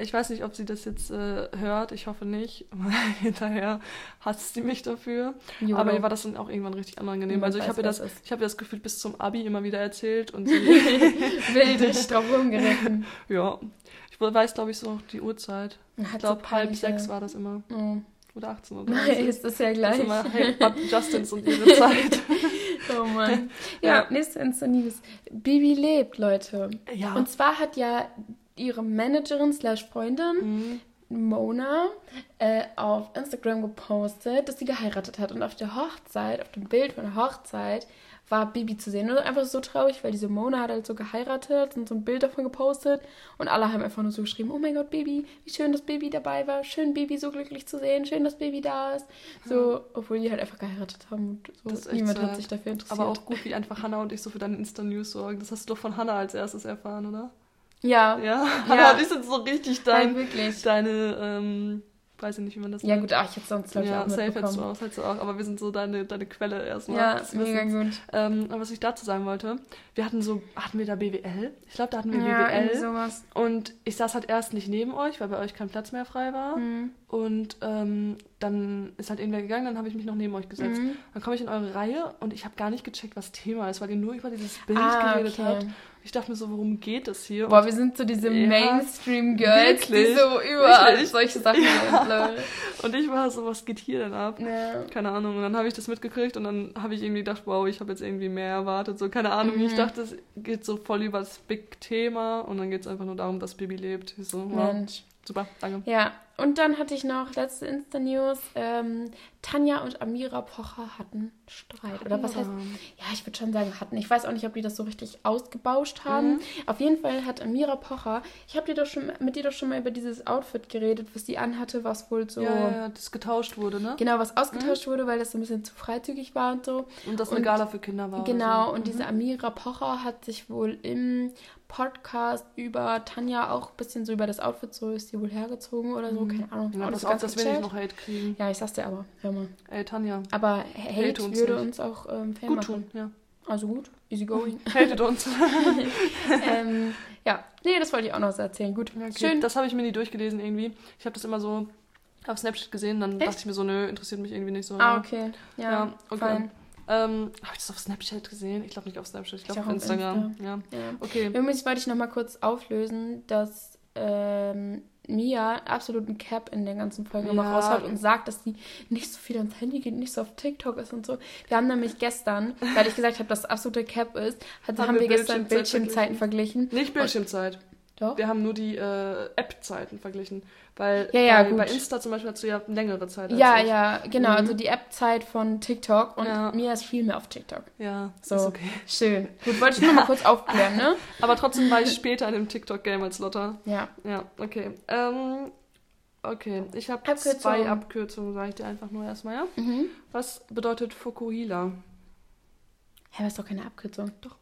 ich weiß nicht, ob sie das jetzt äh, hört. Ich hoffe nicht. [LAUGHS] Hinterher hasst sie mich dafür. YOLO. Aber ihr war das dann auch irgendwann richtig unangenehm. Also ich habe ihr das, ist. ich habe das Gefühl bis zum Abi immer wieder erzählt und sie, [LAUGHS] [LAUGHS] Wild richtig drauf rumgeritten. ja, ich weiß glaube ich so die Uhrzeit. Hat Ich so glaube halb peinliche- sechs war das immer Oh. oder 18 oder Nein, ist das ja Das gleich. ist immer hey, Justins und ihre Zeit. Oh Mann. Ja, Ja. nächste Insta News. Bibi lebt, Leute. Ja. Und zwar hat ja ihre Managerin slash Freundin Mhm. Mona äh, auf Instagram gepostet, dass sie geheiratet hat. Und auf der Hochzeit, auf dem Bild von der Hochzeit, war Bibi zu sehen. Und einfach so traurig, weil diese Mona hat halt so geheiratet und so ein Bild davon gepostet. Und alle haben einfach nur so geschrieben, oh mein Gott, Baby, wie schön, dass Baby dabei war. Schön, Baby so glücklich zu sehen. Schön, dass Baby da ist. So, obwohl die halt einfach geheiratet haben. Und so. Niemand hat sich dafür interessiert. Aber auch gut, wie einfach Hannah und ich so für deine Insta-News sorgen. Das hast du doch von Hannah als erstes erfahren, oder? Ja, Ja. Und ich sind so richtig nein, dein, wirklich. deine, ähm, weiß ich nicht, wie man das Ja nennt. gut, ach, ich hätte sonst, glaube ich, ja, auch safe hättest du auch, das hättest du auch, aber wir sind so deine, deine Quelle erstmal. Ja, des mega gut. Ähm, aber was ich dazu sagen wollte, wir hatten so, hatten wir da BWL? Ich glaube, da hatten wir Ja, BWL. sowas. Und ich saß halt erst nicht neben euch, weil bei euch kein Platz mehr frei war. Mhm. Und ähm, dann ist halt irgendwer gegangen, dann habe ich mich noch neben euch gesetzt. Mhm. Dann komme ich in eure Reihe und ich habe gar nicht gecheckt, was Thema ist, weil ihr nur über dieses Bild Ah, geredet okay. habt. Ich dachte mir so, worum geht es hier? Boah, wir sind so diese Ja, Mainstream-Girls, die so überall Wirklich. solche Sachen ja. und ich war so, was geht hier denn ab? ja. Keine Ahnung. Und dann habe ich das mitgekriegt und dann habe ich irgendwie gedacht, wow, ich habe jetzt irgendwie mehr erwartet. So, keine Ahnung. Mhm. Ich dachte, es geht so voll über das Big-Thema und dann geht es einfach nur darum, dass Baby lebt. Ich so, wow, Mensch. super, danke. Ja, und dann hatte ich noch letzte Insta-News. Ähm, Tanja und Amira Pocher hatten Streit. Oder was heißt, ja, ich würde schon sagen, hatten. Ich weiß auch nicht, ob die das so richtig ausgebauscht haben. Mhm. Auf jeden Fall hat Amira Pocher, ich habe dir doch schon mit dir doch schon mal über dieses Outfit geredet, was sie anhatte, was wohl so. Ja, ja, ja, das getauscht wurde, ne? Genau, was ausgetauscht wurde, weil das so ein bisschen zu freizügig war und so. Und das eine Und- Gala für Kinder war. Genau, so. und diese Amira Pocher hat sich wohl im Podcast über Tanja auch ein bisschen so über das Outfit, so ist sie wohl hergezogen oder so, keine Ahnung. Ja, Auch ganz dass wir nicht gecheckt. noch Hate kriegen. Ja, ich sag's dir aber, hör mal. Ey, Tanja, Aber Hate, Hate uns würde nicht. uns auch ähm, Fan gut machen. tun, ja. Also gut, easy going. [LAUGHS] Hatet uns. [LAUGHS] ähm, ja, nee, das wollte ich auch noch so erzählen. Gut, okay. schön. Das habe ich mir nie durchgelesen irgendwie. Ich habe das immer so auf Snapchat gesehen, dann Echt? dachte ich mir so, nö, interessiert mich irgendwie nicht so. ah, okay. Ja, Ja, okay. fein. Ähm, habe ich das auf Snapchat gesehen? Ich glaube nicht auf Snapchat, ich glaube auf Instagram. Insta. Ja. Ja. Okay. Übrigens wollte ich noch mal kurz auflösen, dass ähm, Mia absoluten Cap in der ganzen Folge immer Ja. raushaut und sagt, dass sie nicht so viel ans Handy geht, nicht so auf TikTok ist und so. Wir haben nämlich gestern, [LAUGHS] weil ich gesagt habe, dass das absolute Cap ist, hat, haben, Haben wir wir gestern Bildschirmzeit Bildschirmzeiten verglichen. Nicht Bildschirmzeit. Doch? Wir haben nur die äh, App-Zeiten verglichen. Weil Ja, ja, bei, bei Insta zum Beispiel hast du ja längere Zeit. als Ja, ich. ja, genau. Mhm. Also die App-Zeit von TikTok und Ja. Mia ist viel mehr auf TikTok. Ja, So. ist okay. Schön. Gut, wollte ich nur mal kurz aufklären, ne? [LAUGHS] Aber trotzdem war ich später in dem TikTok-Game als Lotta. Ja. Ja, okay. Ähm, okay, ich habe zwei Abkürzungen, sage ich dir einfach nur erstmal, ja? Mhm. Was bedeutet Fukuhila? Hä, das ist doch keine Abkürzung. Doch.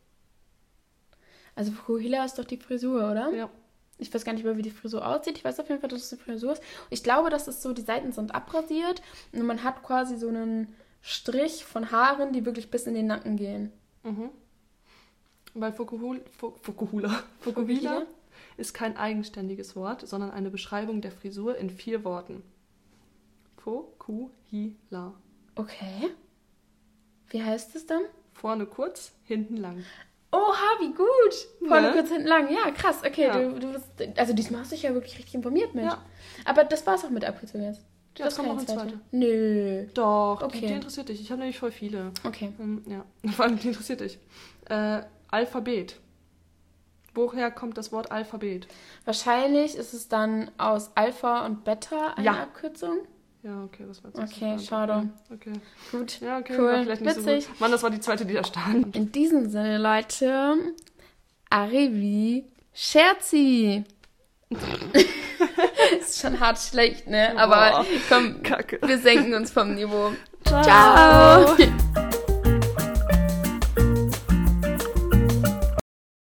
Also Fukuhila ist doch die Frisur, oder? Ja. Ich weiß gar nicht mehr, wie die Frisur aussieht. Ich weiß auf jeden Fall, dass es eine Frisur ist. Ich glaube, dass es so, die Seiten sind abrasiert und man hat quasi so einen Strich von Haaren, die wirklich bis in den Nacken gehen. Mhm. Weil Fukuhula, Fukuhula, Fukuhila Fukuhila? ist kein eigenständiges Wort, sondern eine Beschreibung der Frisur in vier Worten. Fukuhila. Okay. Wie heißt es dann? Vorne kurz, hinten lang. Oha, wie gut! Vorne Ne? kurz, hinten lang. Ja, krass. Okay, Ja. Du, du bist, also diesmal hast du dich ja wirklich richtig informiert, Mensch. Ja. Aber das war's auch mit Abkürzung jetzt. Ja, Das kommt noch keine eine zweite. Nö. Doch, Okay. die, die interessiert dich. Ich habe nämlich voll viele. Okay. Ähm, ja, [LAUGHS] vor allem die interessiert dich. Äh, Alphabet. Woher kommt das Wort Alphabet? Wahrscheinlich ist es dann aus Alpha und Beta eine Ja. Abkürzung. Ja, okay, das war jetzt Okay, schade. Okay. Gut. Ja, okay, Cool. vielleicht nicht Witzig. so gut. Mann, das war die zweite, die da stand. In diesem Sinne, Leute, arrivi scherzi. [LAUGHS] ist schon hart schlecht, ne? Aber Boah. komm, Kacke. wir senken uns vom Niveau. Ciao. Ciao.